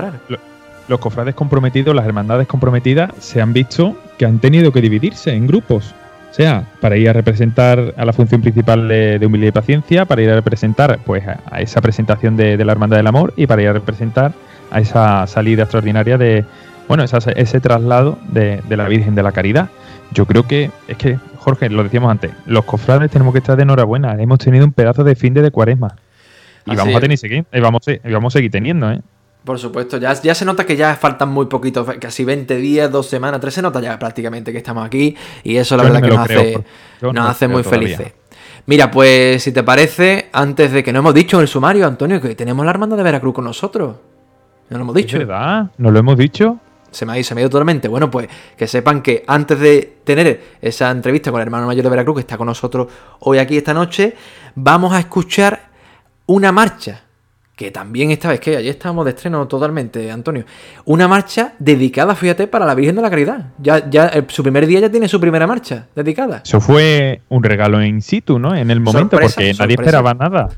los cofrades comprometidos, las hermandades comprometidas, se han visto que han tenido que dividirse en grupos. O sea, para ir a representar a la función principal de, humildad y paciencia, para ir a representar pues a, esa presentación de, de, la Hermandad del Amor y para ir a representar a esa salida extraordinaria de, bueno, ese traslado de, la Virgen de la Caridad. Yo creo que, es que, Jorge, lo decíamos antes, los cofrades tenemos que estar de enhorabuena. Hemos tenido un pedazo de fin de, cuaresma. Y vamos a tener seguir, y vamos, y vamos a seguir teniendo, ¿eh? Por supuesto, ya, ya se nota que ya faltan muy poquitos, casi 20 días, dos semanas, tres, se nota ya prácticamente que estamos aquí y eso la verdad que nos hace, nos hace muy felices. Mira, pues si te parece, antes de que no hemos dicho en el sumario, Antonio, que tenemos la hermandad de Veracruz con nosotros. No lo hemos dicho. ¿Es verdad? ¿No lo hemos dicho? se me ha, se me ha ido totalmente. Bueno, pues que sepan que antes de tener esa entrevista con el hermano mayor de Veracruz, que está con nosotros hoy aquí esta noche, vamos a escuchar una marcha. Que también esta vez, que ayer estábamos de estreno totalmente, Antonio. Una marcha dedicada, fíjate, para la Virgen de la Caridad. Ya, ya su primer día ya tiene su primera marcha dedicada. Eso fue un regalo in situ, ¿no? En el momento, porque nadie esperaba nada.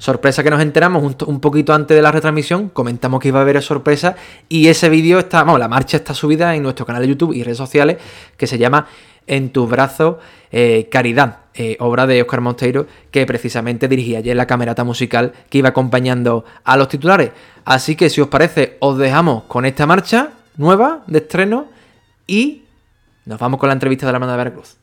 Sorpresa que nos enteramos un, poquito antes de la retransmisión, comentamos que iba a haber sorpresa y ese vídeo está, vamos, la marcha está subida en nuestro canal de YouTube y redes sociales que se llama En tus brazos eh, Caridad, eh, obra de Oscar Monteiro que precisamente dirigía ayer la camerata musical que iba acompañando a los titulares. Así que si os parece, os dejamos con esta marcha nueva de estreno y nos vamos con la entrevista de la hermana de Veracruz.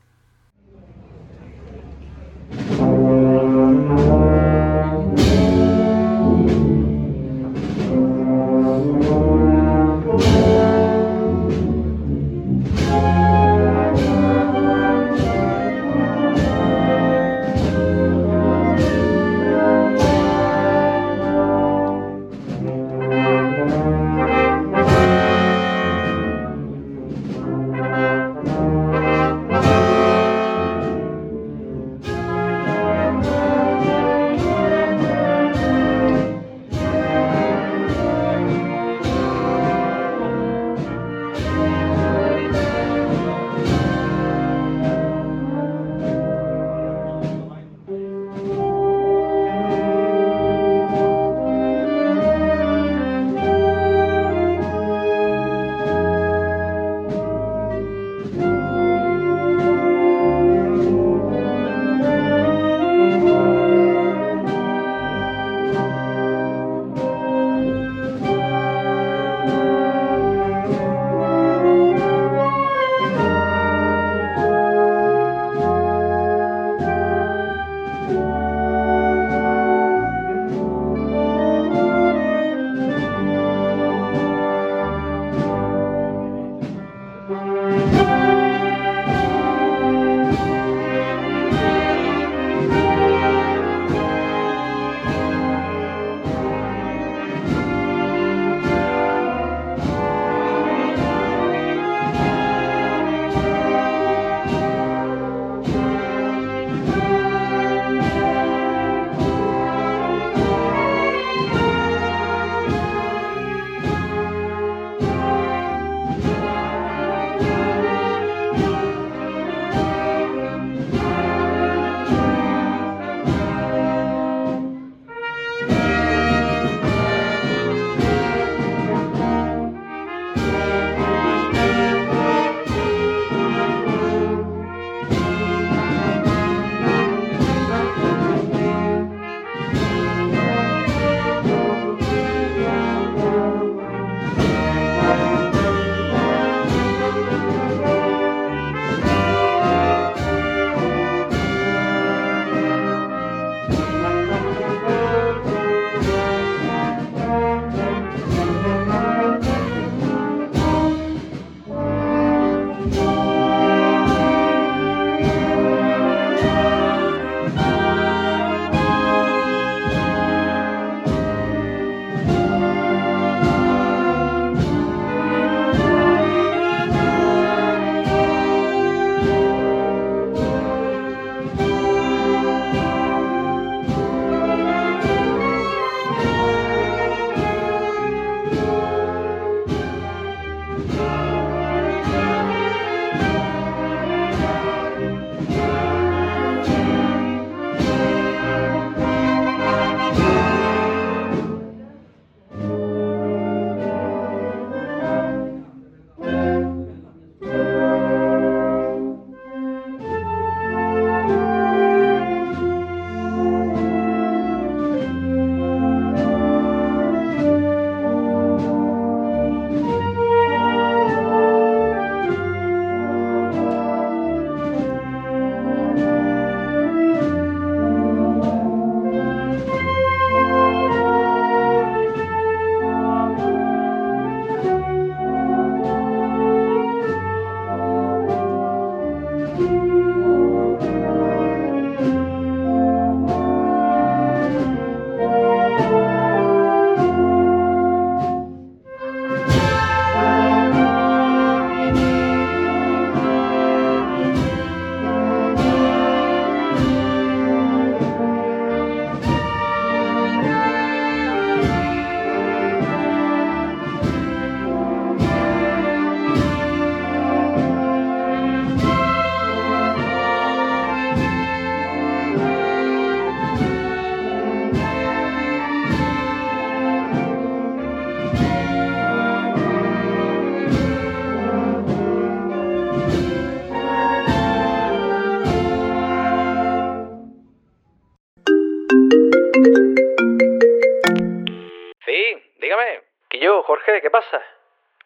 Qué pasa?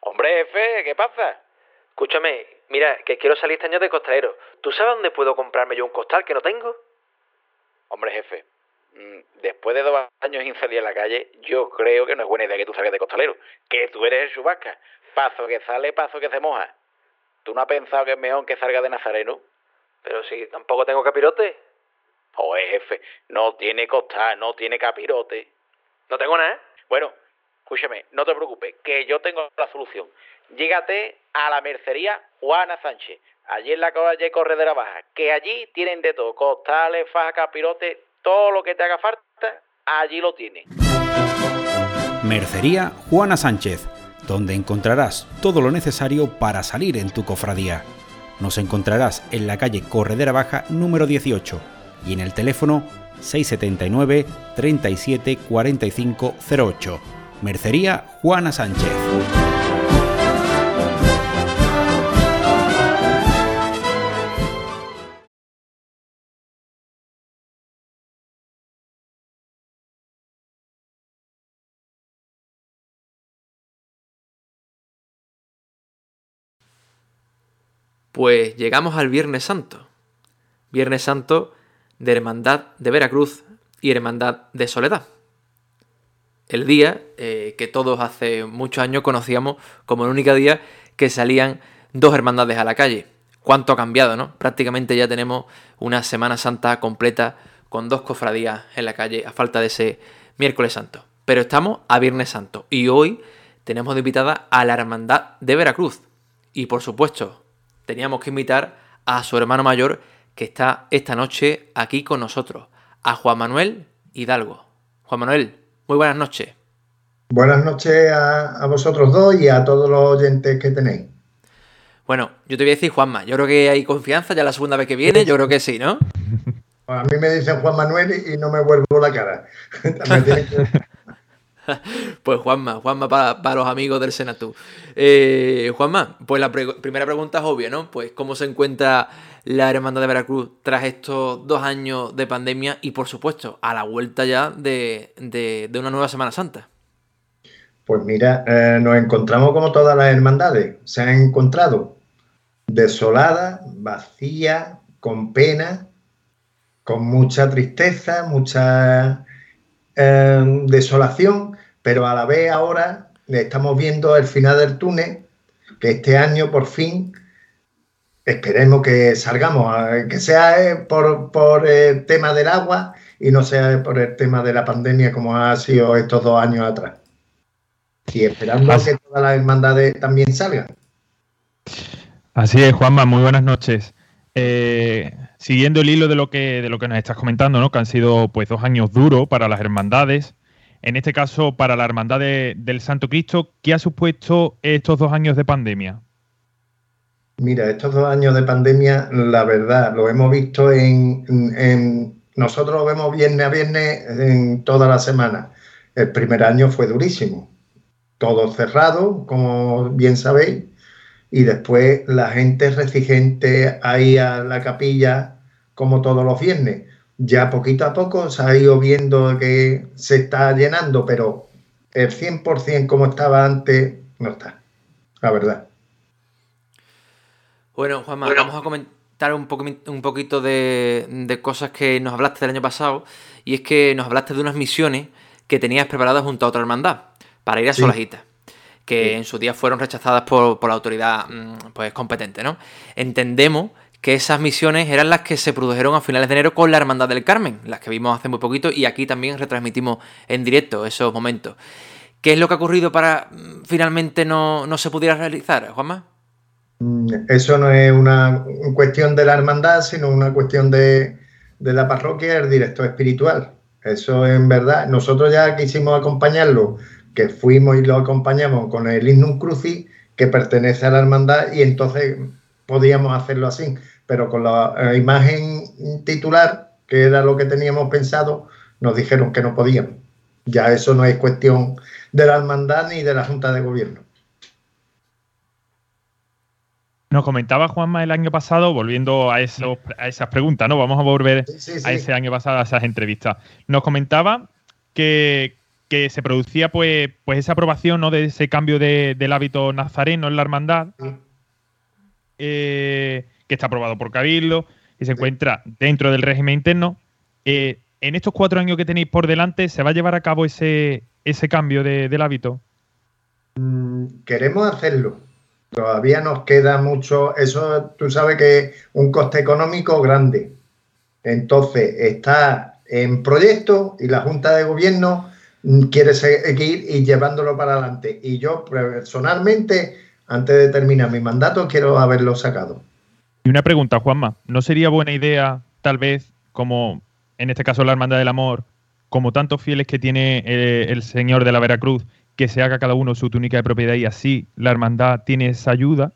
Hombre, jefe, ¿qué pasa? Escúchame, mira, que quiero salir este año de costalero. ¿Tú sabes dónde puedo comprarme yo un costal que no tengo? Hombre, jefe, mm, después de dos años sin salir a la calle, yo creo que no es buena idea que tú salgas de costalero. Que tú eres el chubasca. Paso que sale, paso que se moja. ¿Tú no has pensado que es mejor que salga de Nazareno? Pero si tampoco tengo capirote. Joder, jefe, no tiene costal, no tiene capirote. No tengo nada, ¿eh? Bueno, escúchame, no te preocupes, que yo tengo la solución. Llégate a la mercería Juana Sánchez, allí en la calle Corredera Baja, que allí tienen de todo, costales, faja, capirote, todo lo que te haga falta, allí lo tienen. Mercería Juana Sánchez, donde encontrarás todo lo necesario para salir en tu cofradía. Nos encontrarás en la calle Corredera Baja número 18 y en el teléfono 679 37 45 08. Mercería Juana Sánchez. Pues llegamos al Viernes Santo. Viernes Santo de Hermandad de Veracruz y Hermandad de Soledad. El día eh, que todos hace muchos años conocíamos como el único día que salían dos hermandades a la calle. ¿Cuánto ha cambiado, no? Prácticamente ya tenemos una Semana Santa completa con dos cofradías en la calle a falta de ese miércoles santo. Pero estamos a Viernes Santo y hoy tenemos de invitada a la Hermandad de Veracruz. Y por supuesto, teníamos que invitar a su hermano mayor que está esta noche aquí con nosotros, a Juan Manuel Hidalgo. Juan Manuel, muy buenas noches. Buenas noches a, vosotros dos y a todos los oyentes que tenéis. Bueno, yo te voy a decir Juanma, yo creo que hay confianza ya la segunda vez que viene, yo creo que sí, ¿no? A mí me dicen Juan Manuel y no me vuelvo la cara. pues Juanma, Juanma para, los amigos del Senatu. Eh, Juanma, pues la primera pregunta es obvia, ¿no? Pues cómo se encuentra la Hermandad de Veracruz tras estos dos años de pandemia y por supuesto a la vuelta ya de, una nueva Semana Santa. Pues mira, eh, nos encontramos como todas las hermandades. Se han encontrado desoladas, vacías, con pena, con mucha tristeza, mucha eh, desolación, pero a la vez ahora estamos viendo el final del túnel, que este año por fin esperemos que salgamos, que sea eh, por, el tema del agua y no sea por el tema de la pandemia como ha sido estos dos años atrás. Y esperando que todas las hermandades también salgan. Así es, Juanma, muy buenas noches. Eh, siguiendo el hilo de lo que de lo que nos estás comentando, ¿no? Que han sido pues dos años duros para las hermandades. En este caso, para la hermandad del Santo Cristo, ¿qué ha supuesto estos dos años de pandemia? Mira, estos dos años de pandemia, la verdad, lo hemos visto en, nosotros lo vemos viernes a viernes en toda la semana. El primer año fue durísimo, todo cerrado, como bien sabéis, y después la gente exigente ahí a la capilla como todos los viernes. Ya poquito a poco se ha ido viendo que se está llenando, pero el 100% como estaba antes no está, la verdad. Bueno, Juanma, vamos a comentar un, un poquito de, cosas que nos hablaste el año pasado. Y es que nos hablaste de unas misiones que tenías preparadas junto a otra hermandad para ir a Solajita. Que en su día fueron rechazadas por, la autoridad mm, pues, competente, ¿no? Entendemos que esas misiones eran las que se produjeron a finales de enero con la Hermandad del Carmen, las que vimos hace muy poquito y aquí también retransmitimos en directo esos momentos. ¿Qué es lo que ha ocurrido para mm, finalmente no, no se pudiera realizar, Juanma? Mm, eso no es una cuestión de la hermandad, sino una cuestión de, la parroquia, el director espiritual. Eso en verdad, nosotros ya quisimos acompañarlo, que fuimos y lo acompañamos con el Innum Crucis, que pertenece a la hermandad, y entonces podíamos hacerlo así. Pero con la eh, imagen titular, que era lo que teníamos pensado, nos dijeron que no podíamos. Ya eso no es cuestión de la hermandad ni de la Junta de Gobierno. Nos comentaba Juanma el año pasado, volviendo a, esas preguntas, ¿no? Vamos a volver a ese año pasado, a esas entrevistas. Nos comentaba que, se producía pues, pues esa aprobación ¿no? de ese cambio del hábito nazareno en la hermandad, eh, que está aprobado por Cabildo y se encuentra dentro del régimen interno. Eh, en estos cuatro años que tenéis por delante, ¿se va a llevar a cabo ese, ese cambio del hábito? Mm, queremos hacerlo Todavía nos queda mucho, eso tú sabes que es un coste económico grande. Entonces, está en proyecto y la Junta de Gobierno quiere seguir y llevándolo para adelante. Y yo personalmente, antes de terminar mi mandato, quiero haberlo sacado. Y una pregunta, Juanma, ¿no sería buena idea, tal vez, como en este caso la Hermandad del Amor, como tantos fieles que tiene eh, el Señor de la Veracruz, que se haga cada uno su túnica de propiedad y así la hermandad tiene esa ayuda.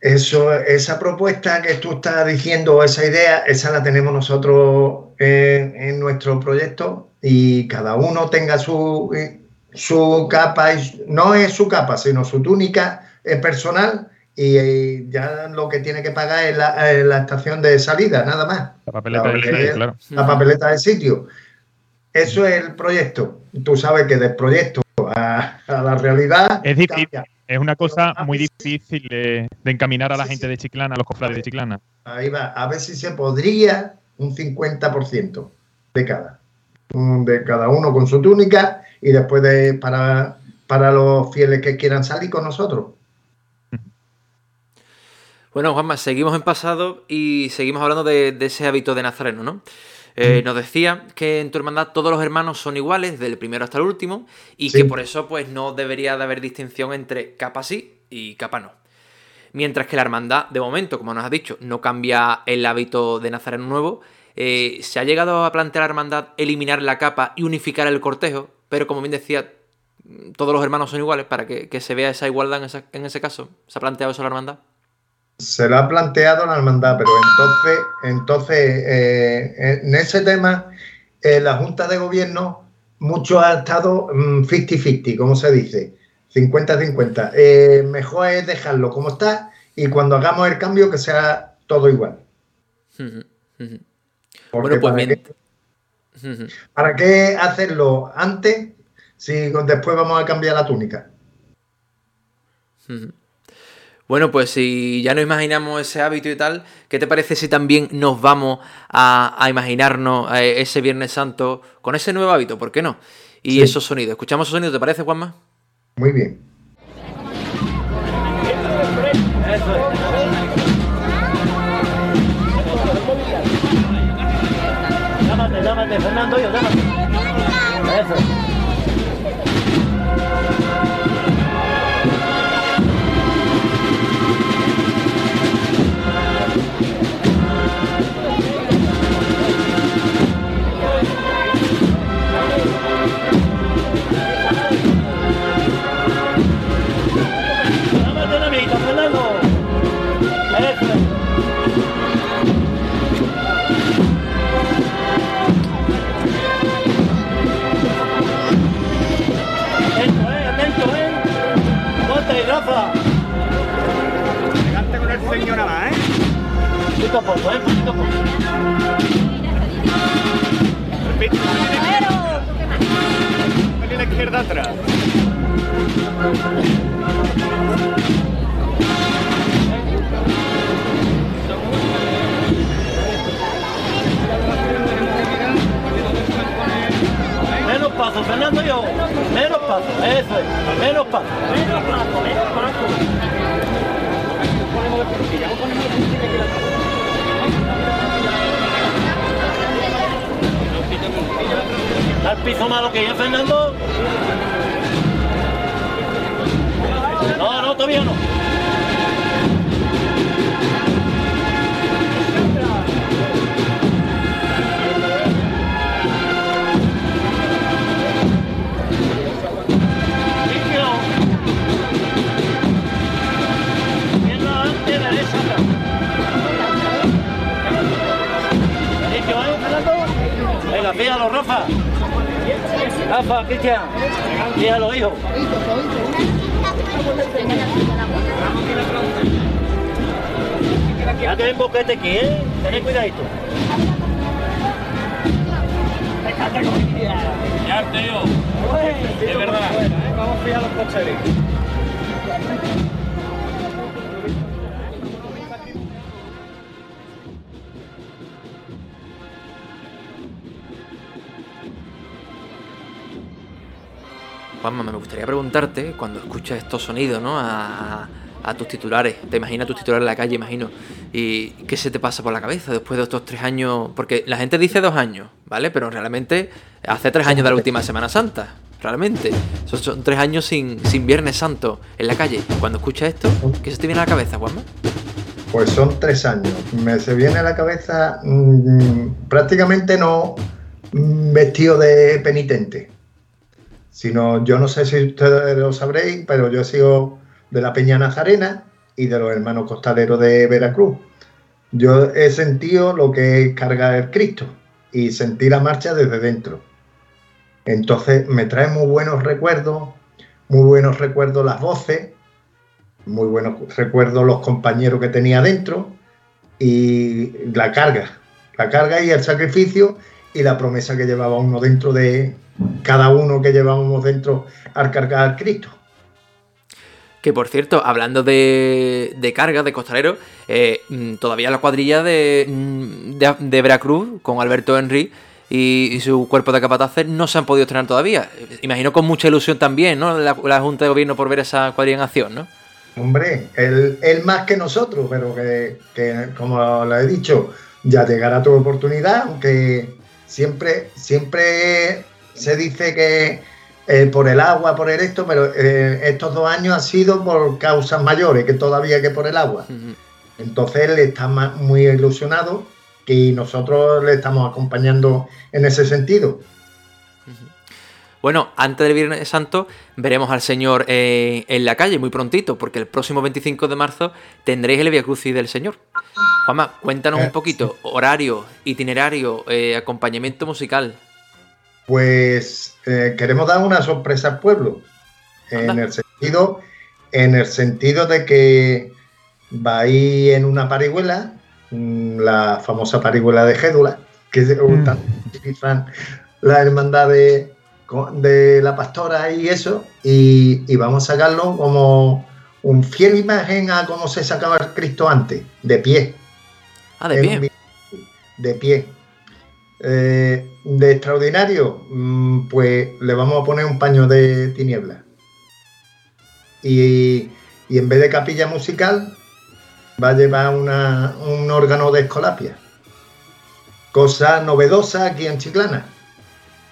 Eso, esa propuesta que tú estás diciendo, esa idea, esa la tenemos nosotros en, nuestro proyecto y cada uno tenga su, su capa, no es su capa, sino su túnica personal y ya lo que tiene que pagar es la, estación de salida, nada más. La papeleta, del sitio, claro. La papeleta del sitio. Eso es el proyecto. Tú sabes que del proyecto a, la realidad. Es difícil. Es una cosa muy difícil de, encaminar a la gente de Chiclana, a los cofrades de Chiclana. Ahí va, a ver si se podría un 50% de cada. De cada uno con su túnica y después de para, para los fieles que quieran salir con nosotros. Bueno, Juanma, seguimos en pasado y seguimos hablando de, de ese hábito de Nazareno, ¿no? Eh, nos decía que en tu hermandad todos los hermanos son iguales, del primero hasta el último, y que por eso pues no debería de haber distinción entre capa sí y capa no. Mientras que la hermandad, de momento, como nos has dicho, no cambia el hábito de Nazareno nuevo, eh, se ha llegado a plantear la hermandad eliminar la capa y unificar el cortejo, pero como bien decía, todos los hermanos son iguales para que, se vea esa igualdad en, en ese caso. ¿Se ha planteado eso la hermandad? Se lo ha planteado la hermandad, pero entonces, entonces eh, en ese tema, eh, la Junta de Gobierno mucho ha estado 50-50, mm, como se dice, 50-50. Eh, mejor es dejarlo como está y cuando hagamos el cambio que sea todo igual. bueno, pues para, qué, ¿para qué hacerlo antes si después vamos a cambiar la túnica? Bueno, pues si ya no imaginamos ese hábito y tal, ¿qué te parece si también nos vamos a, imaginarnos eh, ese Viernes Santo con ese nuevo hábito? ¿Por qué no? Y esos sonidos. ¿Escuchamos esos sonidos? ¿Te parece, Juanma? Muy bien. Llámate, llámate, Fernando, yo, llámate. Eso. Escuchas estos sonidos, ¿no? A, tus titulares, te imaginas tus titulares en la calle, imagino, y qué se te pasa por la cabeza después de estos tres años, porque la gente dice dos años, ¿vale? Pero realmente hace tres años de la última Semana Santa, realmente. Son, tres años sin, sin Viernes Santo en la calle. Cuando escuchas esto, ¿qué se te viene a la cabeza, Juanma? Pues son tres años. Me se viene a la cabeza mm, prácticamente no mm, vestido de penitente sino yo no sé si ustedes lo sabréis, pero yo he sido de la Peña Nazarena y de los hermanos costaleros de Veracruz. Yo he sentido lo que es cargar el Cristo y sentir la marcha desde dentro. Entonces me trae muy buenos recuerdos, muy buenos recuerdos las voces, muy buenos recuerdos los compañeros que tenía dentro y la carga, la carga y el sacrificio y la promesa que llevaba uno dentro de, cada uno que llevábamos dentro al cargar Cristo. Que por cierto, hablando de, de carga, de costalero, eh, mm, todavía la cuadrilla de, mm, de, Veracruz con Alberto Henry y, su cuerpo de capataces no se han podido estrenar todavía. Imagino con mucha ilusión también, ¿no? La, Junta de Gobierno por ver esa cuadrilla en acción, ¿no? Hombre, él, más que nosotros, pero que, que, como lo he dicho, ya llegará tu oportunidad, aunque siempre, siempre se dice que eh, por el agua, por el esto, pero eh, estos dos años han sido por causas mayores que todavía que por el agua. Entonces él está muy ilusionado y nosotros le estamos acompañando en ese sentido. Bueno, antes del Viernes Santo veremos al Señor eh, en la calle muy prontito, porque el próximo 25 de marzo tendréis el Via Crucis del Señor. Juanma, cuéntanos un poquito, horario, itinerario, acompañamiento musical pues eh, queremos dar una sorpresa al pueblo. En el sentido, en el sentido de que va a ir en una parihuela, mm, la famosa parihuela de Gédula, que es mm. la hermandad de, la pastora y eso, y, vamos a sacarlo como un fiel imagen a cómo se sacaba el Cristo antes, de pie. Ah, de pie. De pie. Eh, de extraordinario, mm, pues le vamos a poner un paño de tiniebla. Y, en vez de capilla musical, va a llevar un órgano de escolapia. Cosa novedosa aquí en Chiclana.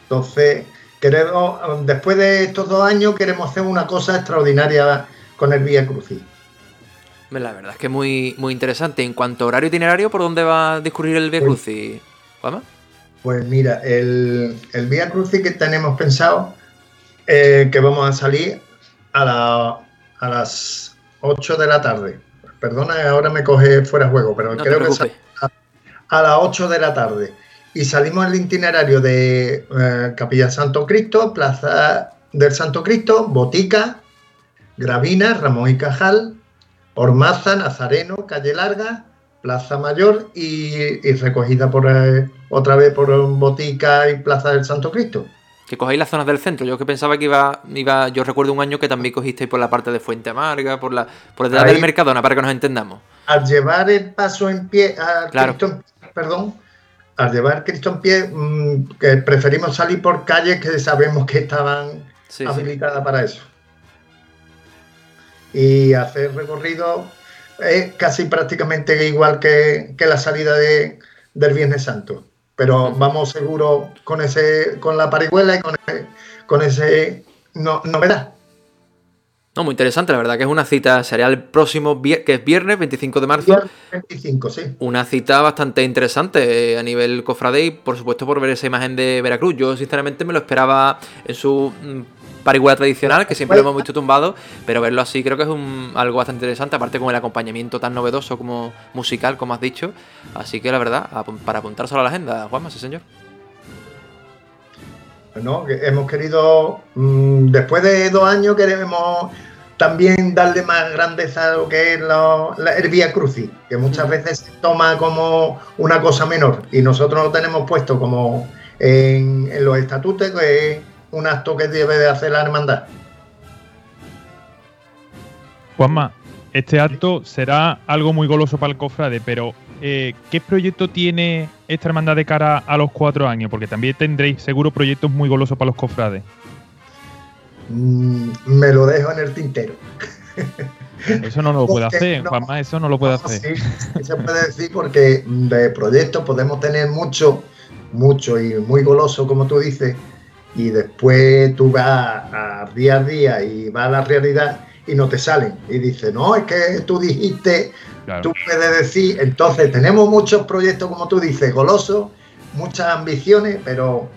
Entonces, queremos, después de estos dos años, queremos hacer una cosa extraordinaria con el Vía Crucis. La verdad es que muy, muy interesante. En cuanto a horario itinerario, ¿por dónde va a discurrir el Vía pues Crucis? ¿Vamos? Pues mira, el, el Vía Crucis que tenemos pensado eh, que vamos a salir a, a las 8 de la tarde. Perdona, ahora me coge fuera de juego, pero creo que a, las 8 de la tarde. Y salimos el itinerario de eh, Capilla Santo Cristo, Plaza del Santo Cristo, Botica, Gravina, Ramón y Cajal, Ormaza, Nazareno, Calle Larga, Plaza Mayor y, recogida por eh, otra vez por Botica y Plaza del Santo Cristo. Que cogéis las zonas del centro. Yo que pensaba que iba, iba, yo recuerdo un año que también cogisteis por la parte de Fuente Amarga, por la, por detrás del Mercadona, para que nos entendamos. Al llevar el paso en pie, a Cristo, perdón, al llevar Cristo en pie, mm, que preferimos salir por calles que sabemos que estaban habilitadas para eso. Y hacer recorrido es casi prácticamente igual que, la salida de, del Viernes Santo. Pero vamos seguro con ese, con la parihuela y con, con ese no, novedad. No, muy interesante, la verdad que es una cita, sería el próximo, que es viernes 25 de marzo. 25, sí. Una cita bastante interesante eh, a nivel cofrade y por supuesto por ver esa imagen de Veracruz. Yo sinceramente me lo esperaba en su mm, parihuela tradicional, que siempre lo hemos visto tumbado, pero verlo así creo que es un, algo bastante interesante, aparte con el acompañamiento tan novedoso como musical, como has dicho. Así que la verdad, para apuntárselo a la agenda, Juanma, sí señor. No, hemos querido, mm, después de dos años queremos también darle más grandeza a lo que es la, el Vía Crucis, que muchas veces se toma como una cosa menor y nosotros lo tenemos puesto como en, en los estatutos, que es un acto que debe de hacer la hermandad. Juanma, este acto será algo muy goloso para el cofrade, pero eh, ¿qué proyecto tiene esta hermandad de cara a los cuatro años? Porque también tendréis seguro proyectos muy golosos para los cofrades. Mm, me lo dejo en el tintero. Eso no lo puede hacer, Juanma, eso no lo puede hacer. Sí, se puede decir porque de proyectos podemos tener mucho, mucho y muy goloso, como tú dices, y después tú vas a día a día y vas a la realidad y no te salen. Y dices, no, es que tú dijiste, tú puedes decir, entonces tenemos muchos proyectos, como tú dices, golosos, muchas ambiciones, pero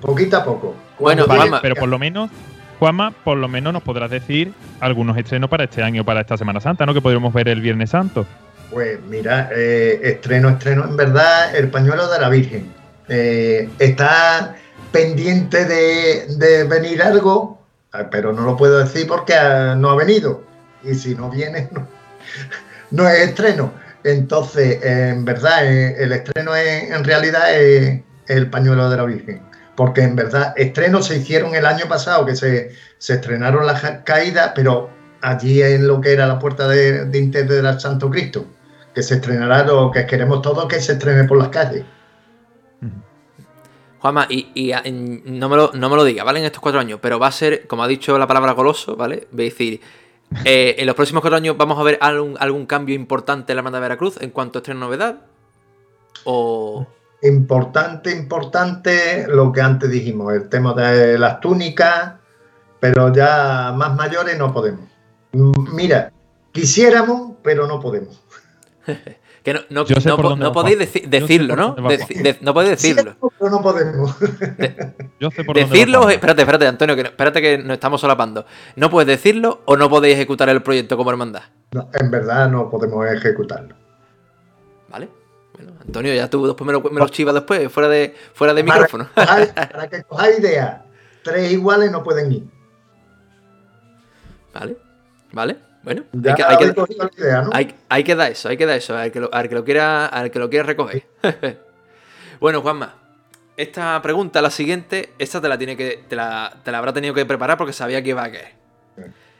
poquito a poco. Bueno, pero por lo menos Juanma, por lo menos nos podrás decir algunos estrenos para este año, para esta Semana Santa, ¿no? Que podremos ver el Viernes Santo. Pues mira, eh, estreno, estreno, en verdad, el pañuelo de la Virgen. Eh, está pendiente de, venir algo, ah, pero no lo puedo decir porque ah, no ha venido. Y si no viene, no, es estreno. Entonces, en verdad, eh, el estreno es, en realidad es el pañuelo de la Virgen porque en verdad estrenos se hicieron el año pasado, que se, estrenaron las caídas, pero allí en lo que era la puerta de, de Inter del Santo Cristo, que se estrenará lo que queremos todos que se estrene por las calles. Juanma, y, no, me lo, no me lo diga, ¿vale? En estos cuatro años, pero va a ser, como ha dicho la palabra goloso, ¿vale? Voy a decir, eh, en los próximos cuatro años vamos a ver algún, algún cambio importante en la banda de Veracruz en cuanto a estreno novedad. O importante, importante lo que antes dijimos, el tema de las túnicas, pero ya más mayores no podemos. Mira, quisiéramos, pero no podemos. que no, no, podéis decirlo, ¿no? no podéis decirlo. Pero no podemos. decirlo, espérate, espérate, Antonio, que espérate que nos estamos solapando. ¿No puedes decirlo o no podéis ejecutar el proyecto como hermandad? en verdad no podemos ejecutarlo. ¿Vale? Antonio, ya tú después me lo, me chivas después, fuera de, fuera de micrófono. para que cojáis idea, tres iguales no pueden ir. Vale, vale. Bueno, hay que, hay, que, dar eso, hay que dar eso, al que lo, que lo quiera, al que lo quiera recoger. bueno, Juanma, esta pregunta, la siguiente, esta te la tiene que, te la, te la habrá tenido que preparar porque sabía que iba a caer.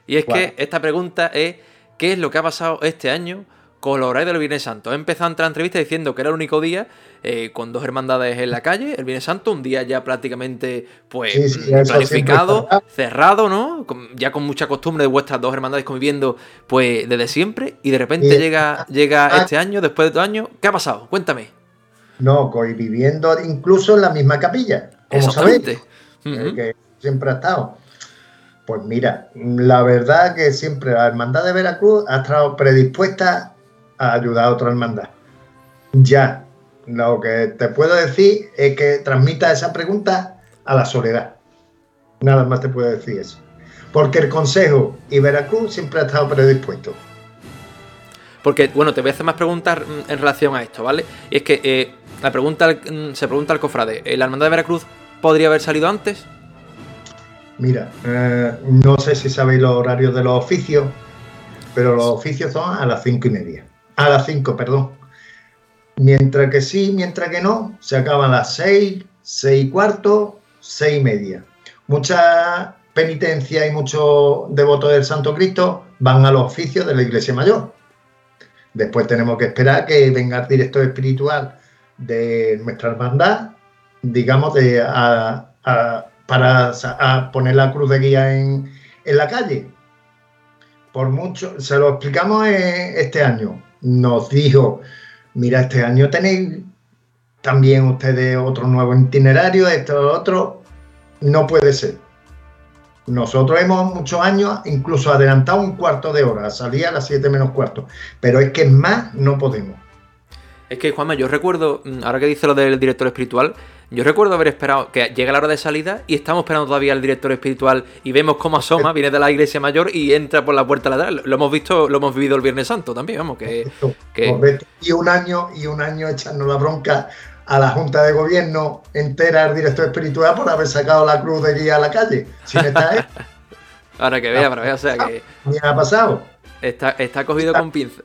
Y es que esta pregunta es ¿qué es lo que ha pasado este año con los horarios del Viernes Santo. He empezado a entrar en entrevista diciendo que era el único día eh, con dos hermandades en la calle, el Viernes Santo, un día ya prácticamente pues planificado, cerrado, ¿no? ya con mucha costumbre de vuestras dos hermandades conviviendo pues desde siempre y de repente llega, llega ah. este año, después de dos años. ¿Qué ha pasado? Cuéntame. No, viviendo incluso en la misma capilla. Exactamente. Eh, que siempre ha estado. Pues mira, la verdad que siempre la Hermandad de Veracruz ha estado predispuesta a ayudar a otra hermandad. Ya, lo que te puedo decir es que transmita esa pregunta a la soledad. Nada más te puedo decir eso. Porque el Consejo y Veracruz siempre ha estado predispuesto. Porque, bueno, te voy a hacer más preguntas en relación a esto, ¿vale? Y es que eh, la pregunta mm, se pregunta al cofrade, ¿la hermandad de Veracruz podría haber salido antes? Mira, eh, no sé si sabéis los horarios de los oficios, pero los oficios son a las cinco y media. A las 5, perdón. Mientras que sí, mientras que no, se acaban las 6, 6 y cuarto, 6 y media. Mucha penitencia y muchos devotos del Santo Cristo van a los oficios de la Iglesia Mayor. Después tenemos que esperar que venga el director espiritual de nuestra hermandad, digamos, para poner la cruz de guía en, en la calle. Por mucho, se lo explicamos este año nos dijo, mira, este año tenéis también ustedes otro nuevo itinerario, esto, otro, no puede ser. Nosotros hemos muchos años incluso adelantado un cuarto de hora, salía a las 7 menos cuarto, pero es que más no podemos. Es que, Juanma, yo recuerdo, mm, ahora que dice lo del director espiritual, yo recuerdo haber esperado que llegue la hora de salida y estamos esperando todavía al director espiritual y vemos cómo asoma, viene de la iglesia mayor y entra por la puerta lateral. Lo hemos visto, lo hemos vivido el Viernes Santo también, vamos, que... Y un año, y un año echando la bronca a la Junta de Gobierno entera, al director espiritual, por haber sacado la cruz de guía a la calle. Sin estar Ahora que vea, para ver, o sea que. ¿Qué ha pasado? Está, está cogido con pinza.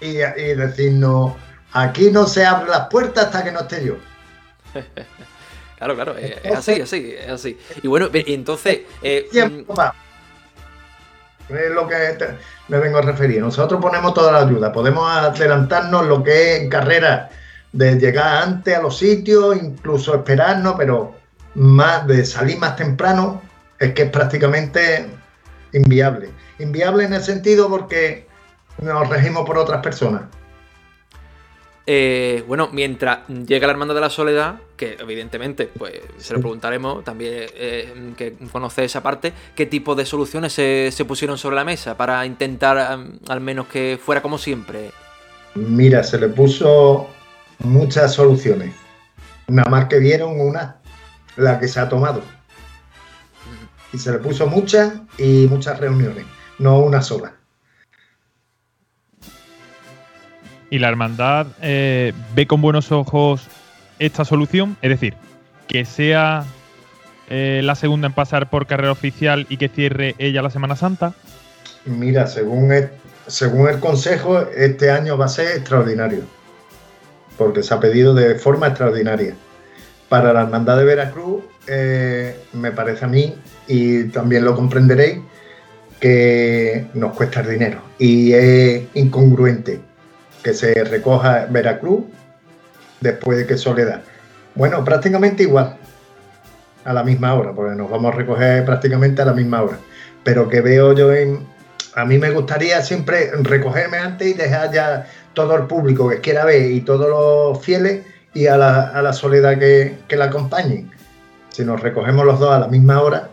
Y, y decirnos, aquí no se abren las puertas hasta que no esté yo. Claro, claro, es, así, así, es así. Y bueno, entonces. Eh, tiempo, es lo que me vengo a referir. Nosotros ponemos toda la ayuda, podemos adelantarnos lo que es en carrera de llegar antes a los sitios, incluso esperarnos, pero más de salir más temprano es que es prácticamente inviable. Inviable en el sentido porque nos regimos por otras personas. Eh, bueno, mientras llega la Hermandad de la Soledad, que evidentemente, pues se lo preguntaremos, también eh, que conoce esa parte, ¿qué tipo de soluciones se, pusieron sobre la mesa para intentar al menos que fuera como siempre? Mira, se le puso muchas soluciones. Nada más que vieron una, la que se ha tomado. Y se le puso muchas y muchas reuniones, no una sola. Y la hermandad eh, ve con buenos ojos esta solución, es decir, que sea eh, la segunda en pasar por carrera oficial y que cierre ella la Semana Santa? Mira, según el, según el Consejo, este año va a ser extraordinario, porque se ha pedido de forma extraordinaria. Para la Hermandad de Veracruz, eh, me parece a mí, y también lo comprenderéis, que nos cuesta el dinero y es incongruente que se recoja Veracruz después de que Soledad. Bueno, prácticamente igual, a la misma hora, porque nos vamos a recoger prácticamente a la misma hora. Pero que veo yo en... A mí me gustaría siempre recogerme antes y dejar ya todo el público que quiera ver y todos los fieles y a la, soledad que, que la acompañen. Si nos recogemos los dos a la misma hora,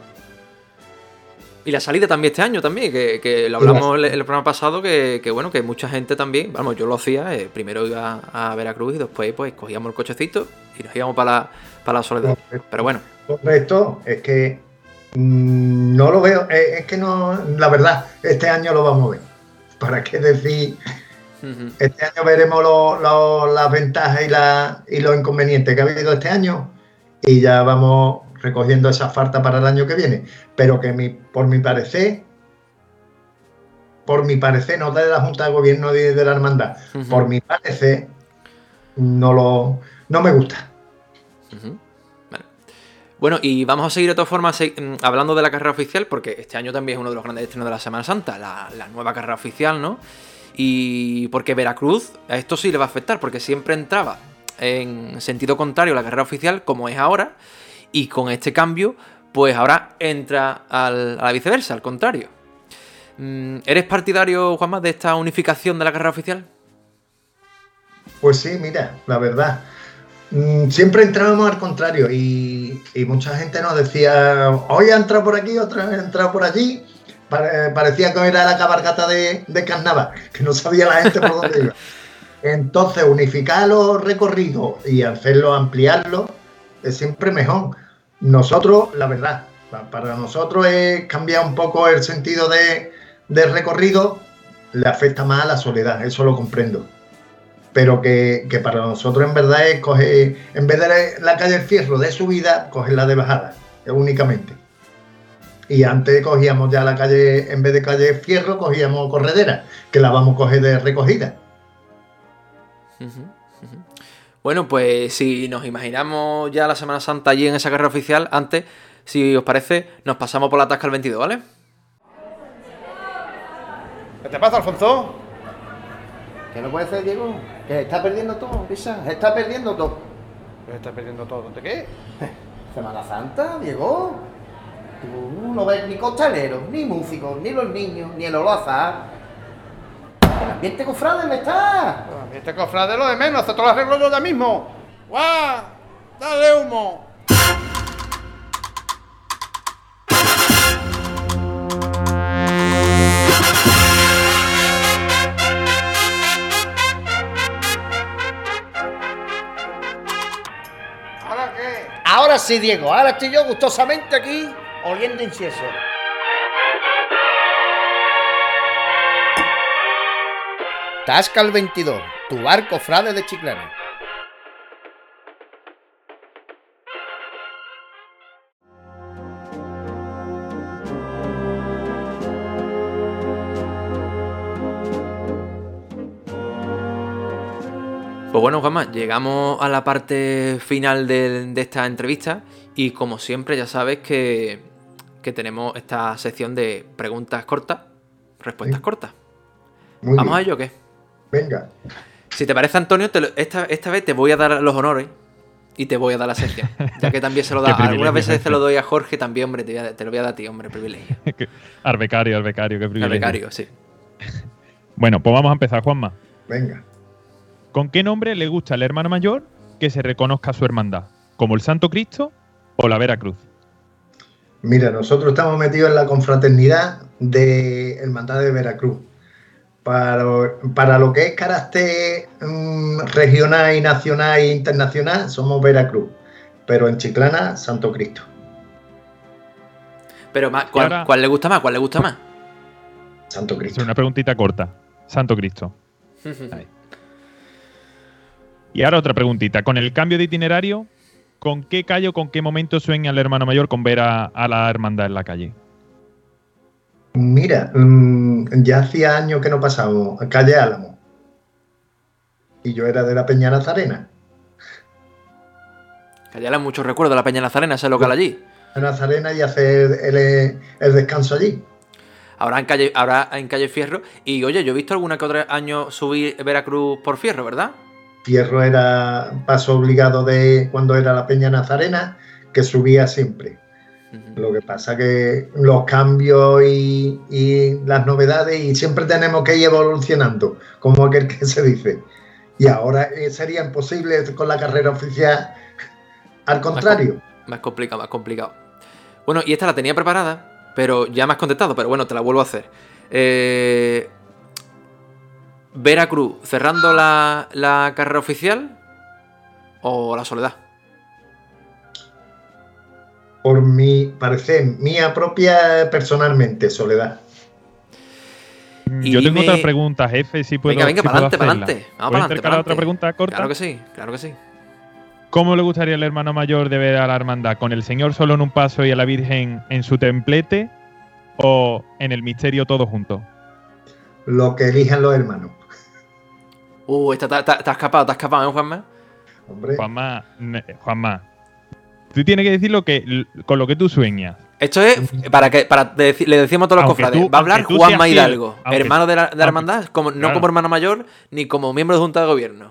y la salida también este año también, que, lo hablamos en el, programa pasado, que, bueno, que mucha gente también, vamos, yo lo hacía, eh, primero iba a Veracruz y después pues cogíamos el cochecito y nos íbamos para la, para la soledad. Pero bueno. Esto es que mm, no lo veo, eh, es que no, la verdad, este año lo vamos a ver. ¿Para qué decir? Este año veremos las ventajas y, la, y los inconvenientes que ha habido este año y ya vamos recogiendo esa falta para el año que viene, pero que mi, por mi parecer, por mi parecer, no de la Junta de Gobierno de, de la Hermandad, por mi parecer, no lo no me gusta. Bueno, y vamos a seguir de todas formas mm, hablando de la carrera oficial, porque este año también es uno de los grandes estrenos de la Semana Santa, la, la nueva carrera oficial, ¿no? Y porque Veracruz, a esto sí le va a afectar, porque siempre entraba en sentido contrario la carrera oficial, como es ahora, y con este cambio, pues ahora entra a la viceversa, al contrario. Mm, ¿Eres partidario, Juanma, de esta unificación de la carrera oficial? Pues sí, mira, la verdad. Mm, siempre entrábamos al contrario y, mucha gente nos decía, hoy ha entrado por aquí, otra vez ha entrado por allí. parecía que era la cabargata de, de carnaval, que no sabía la gente por dónde iba. Entonces, unificar los recorridos y hacerlo, ampliarlo, es siempre mejor. Nosotros, la verdad, para nosotros es cambiar un poco el sentido de, recorrido, le afecta más a la soledad, eso lo comprendo. Pero que, para nosotros en verdad es coger, en vez de la calle del Fierro de subida, la de bajada, únicamente. Y antes cogíamos ya la calle, en vez de calle Fierro, cogíamos corredera, que la vamos a coger de recogida. Bueno, pues si nos imaginamos ya la Semana Santa allí en esa carrera oficial, antes, si os parece, nos pasamos por la tasca el 22, ¿vale? ¿Qué te pasa, Alfonso? ¿Qué no puede ser, Diego? Que está perdiendo todo, Pisa, está perdiendo todo. ¿Qué está perdiendo todo? ¿De qué? Semana Santa, Diego. Tú no ves ni costaleros, ni músicos, ni los niños, ni el olazar el ambiente cofrade me está. El ambiente cofrade lo de menos, esto lo arreglo yo ya mismo. ¡Guau! ¡Dale humo! ¿Ahora qué? Ahora sí, Diego. Ahora estoy yo gustosamente aquí oliendo incienso. Tasca Tascal 22, tu barco frade de Chiclana. Pues bueno, Juanma, llegamos a la parte final de, esta entrevista y como siempre ya sabes que, que tenemos esta sección de preguntas cortas, respuestas cortas. ¿Vamos a ello o qué? Venga. Si te parece, Antonio, esta, esta vez te voy a dar los honores y te voy a dar la sección. Ya que también se lo da. Algunas veces se lo doy a Jorge, también, hombre, te, lo voy a dar a ti, hombre, privilegio. al becario, al becario, qué privilegio. Al becario, sí. bueno, pues vamos a empezar, Juanma. Venga. ¿Con qué nombre le gusta al hermano mayor que se reconozca su hermandad? ¿Como el Santo Cristo o la Vera Cruz? Mira, nosotros estamos metidos en la confraternidad de Hermandad de Veracruz. Para, para lo que es carácter mm, regional y nacional e internacional, somos Veracruz. Pero en Chiclana, Santo Cristo. Pero ¿cuál, ¿cuál, le gusta más? ¿Cuál le gusta más? Santo Cristo. Es una preguntita corta. Santo Cristo. Y ahora otra preguntita. Con el cambio de itinerario, ¿con qué calle o con qué momento sueña el hermano mayor con ver a, la hermandad en la calle? Mira, mm, ya hacía años que no pasábamos a calle Álamo. Y yo era de la Peña Nazarena. Calle Álamo, mucho recuerdo de la Peña Nazarena, ese local allí. Nazarena y hacer el, el descanso allí. Ahora en calle, ahora en calle Fierro. Y oye, yo he visto alguna que otro año subir Veracruz por Fierro, ¿verdad? Fierro era paso obligado de cuando era la Peña Nazarena, que subía siempre. Lo que pasa que los cambios y, las novedades, y siempre tenemos que ir evolucionando, como aquel que se dice. Y ahora eh, sería imposible con la carrera oficial, al contrario. Más, complicado, más complicado. Bueno, y esta la tenía preparada, pero ya me has contestado, pero bueno, te la vuelvo a hacer. Eh, Veracruz cerrando la, carrera oficial o la soledad? Por mi parecer, mía propia personalmente, soledad. Yo tengo otra pregunta, jefe, si puedo. Venga, venga, para adelante, para adelante. Vamos para adelante. otra pregunta corta? Claro que sí, claro que sí. ¿Cómo le gustaría al hermano mayor de ver a la hermandad? ¿Con el Señor solo en un paso y a la Virgen en su templete? ¿O en el misterio todo junto? Lo que elijan los hermanos. Uh, está, está, escapado, está escapado, ¿eh, Juanma? Hombre. Juanma, Juanma. Tú tienes que decir lo que, con lo que tú sueñas. Esto es para que para le decimos a todos los cofrades. Va a hablar Juanma Hidalgo, hermano de la, hermandad, como, no como hermano mayor ni como miembro de Junta de Gobierno.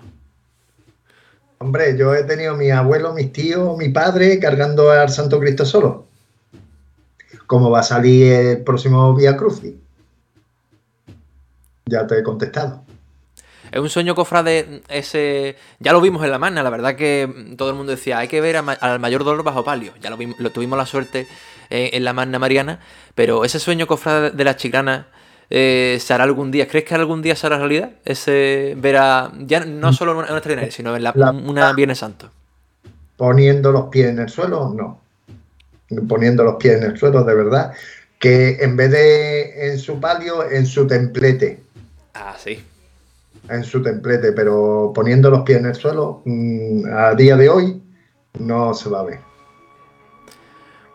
Hombre, yo he tenido mi abuelo, mis tíos, mi padre cargando al Santo Cristo solo. ¿Cómo va a salir el próximo Vía Crucis? Ya te he contestado. Es un sueño cofrade ese... Ya lo vimos en la magna, la verdad que todo el mundo decía, hay que ver al mayor dolor bajo palio. Ya lo, vimos, lo tuvimos la suerte en la magna mariana, pero ese sueño cofrade de la chiclana eh, se hará algún día. ¿Crees que algún día se hará realidad? Ese ver a... Ya no mm. solo en una extraordinaria, sino en la, una Viernes Santo. Poniendo los pies en el suelo, no. Poniendo los pies en el suelo, de verdad. Que en vez de en su palio, en su templete. Ah, sí en su templete, pero poniendo los pies en el suelo, mm, a día de hoy no se va a ver.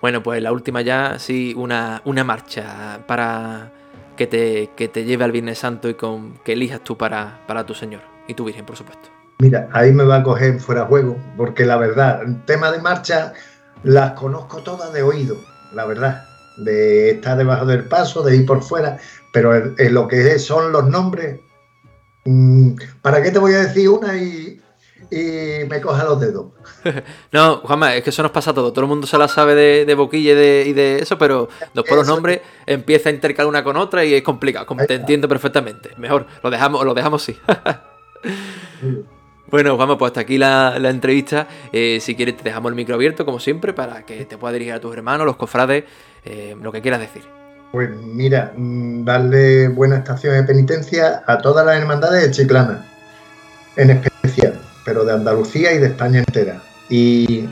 Bueno, pues la última ya, sí, una, una marcha para que te, que te lleve al Viernes Santo y con que elijas tú para, para tu Señor y tu Virgen, por supuesto. Mira, ahí me va a coger fuera juego, porque la verdad, el tema de marcha las conozco todas de oído, la verdad, de estar debajo del paso, de ir por fuera, pero en lo que son los nombres, ¿Para qué te voy a decir una y, me coja los dedos? no, Juanma, es que eso nos pasa a todo. Todo el mundo se la sabe de, boquilla y de, eso, pero después los nombres empieza a intercalar una con otra y es complicado. Te entiendo perfectamente. Mejor, lo dejamos, lo dejamos así. Bueno, Juanma, pues hasta aquí la, entrevista. Eh, si quieres, te dejamos el micro abierto, como siempre, para que te puedas dirigir a tus hermanos, los cofrades, eh, lo que quieras decir. Pues mira, mm, darle buena estación de penitencia a todas las hermandades de Chiclana, en especial, pero de Andalucía y de España entera. Y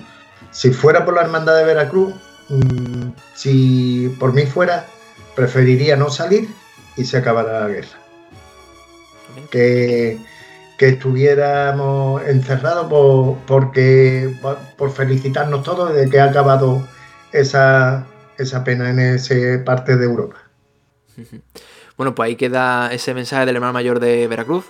si fuera por la hermandad de Veracruz, mm, si por mí fuera, preferiría no salir y se acabara la guerra. Que, estuviéramos encerrados por, porque, por felicitarnos todos de que ha acabado esa esa pena en esa parte de Europa. Bueno, pues ahí queda ese mensaje del hermano mayor de Veracruz,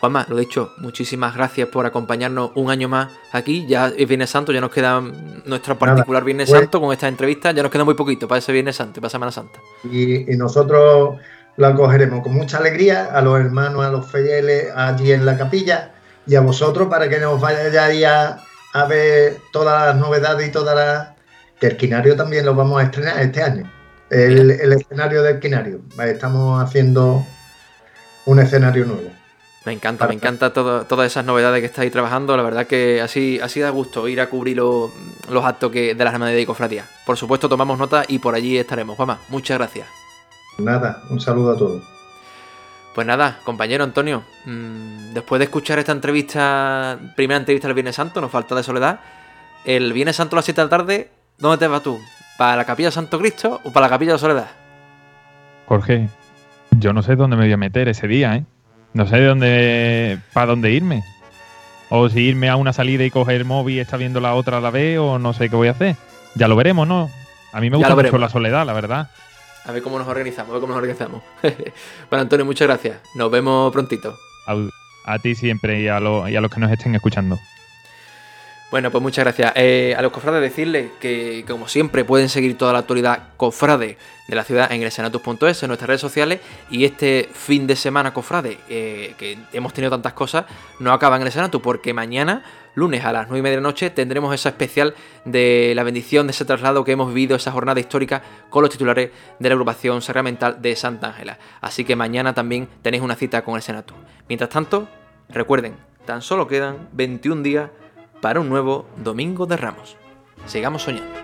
Juanma, lo dicho, muchísimas gracias por acompañarnos un año más aquí. Ya es Viernes Santo, ya nos queda nuestro particular Viernes pues Santo con esta entrevista. Ya nos queda muy poquito para ese Viernes Santo, para Semana Santa. Y, nosotros lo acogeremos con mucha alegría a los hermanos, a los fieles allí en la capilla y a vosotros para que nos vayáis a, a ver todas las novedades y todas las. Que el Quinario también lo vamos a estrenar este año. El, el escenario del Quinario. Estamos haciendo un escenario nuevo. Me encanta, me encanta todas esas novedades que estáis trabajando. La verdad que así, así da gusto ir a cubrir los actos que, de las hermandades de cofradía. Por supuesto, tomamos nota y por allí estaremos. Juanma, muchas gracias. Nada, un saludo a todos. Pues nada, compañero Antonio, mm, después de escuchar esta entrevista, primera entrevista del Viernes Santo, nos falta de soledad. El Viernes Santo a las 7 de la tarde, ¿dónde te vas tú? ¿Para la capilla de Santo Cristo o para la capilla de Soledad? Jorge, yo no sé dónde me voy a meter ese día, ¿eh? No sé de dónde, para dónde irme. O si irme a una salida y coger el móvil y estar viendo la otra a la vez, o no sé qué voy a hacer. Ya lo veremos, ¿no? A mí me gusta mucho la soledad, la verdad. A ver cómo nos organizamos, a ver cómo nos organizamos. bueno, Antonio, muchas gracias. Nos vemos prontito. A, ti siempre y a, y a los que nos estén escuchando. Bueno, pues muchas gracias. Eh, a los cofrades decirles que, como siempre, pueden seguir toda la actualidad cofrade de la ciudad en el senatus.es, en nuestras redes sociales. Y este fin de semana, cofrade, eh, que hemos tenido tantas cosas, no acaba en el senatus, porque mañana, lunes a las 9 y media de la noche, tendremos esa especial de la bendición de ese traslado que hemos vivido, esa jornada histórica con los titulares de la agrupación sacramental de Santa Ángela. Así que mañana también tenéis una cita con el senatus. Mientras tanto, recuerden, tan solo quedan 21 días para un nuevo Domingo de Ramos. Sigamos soñando.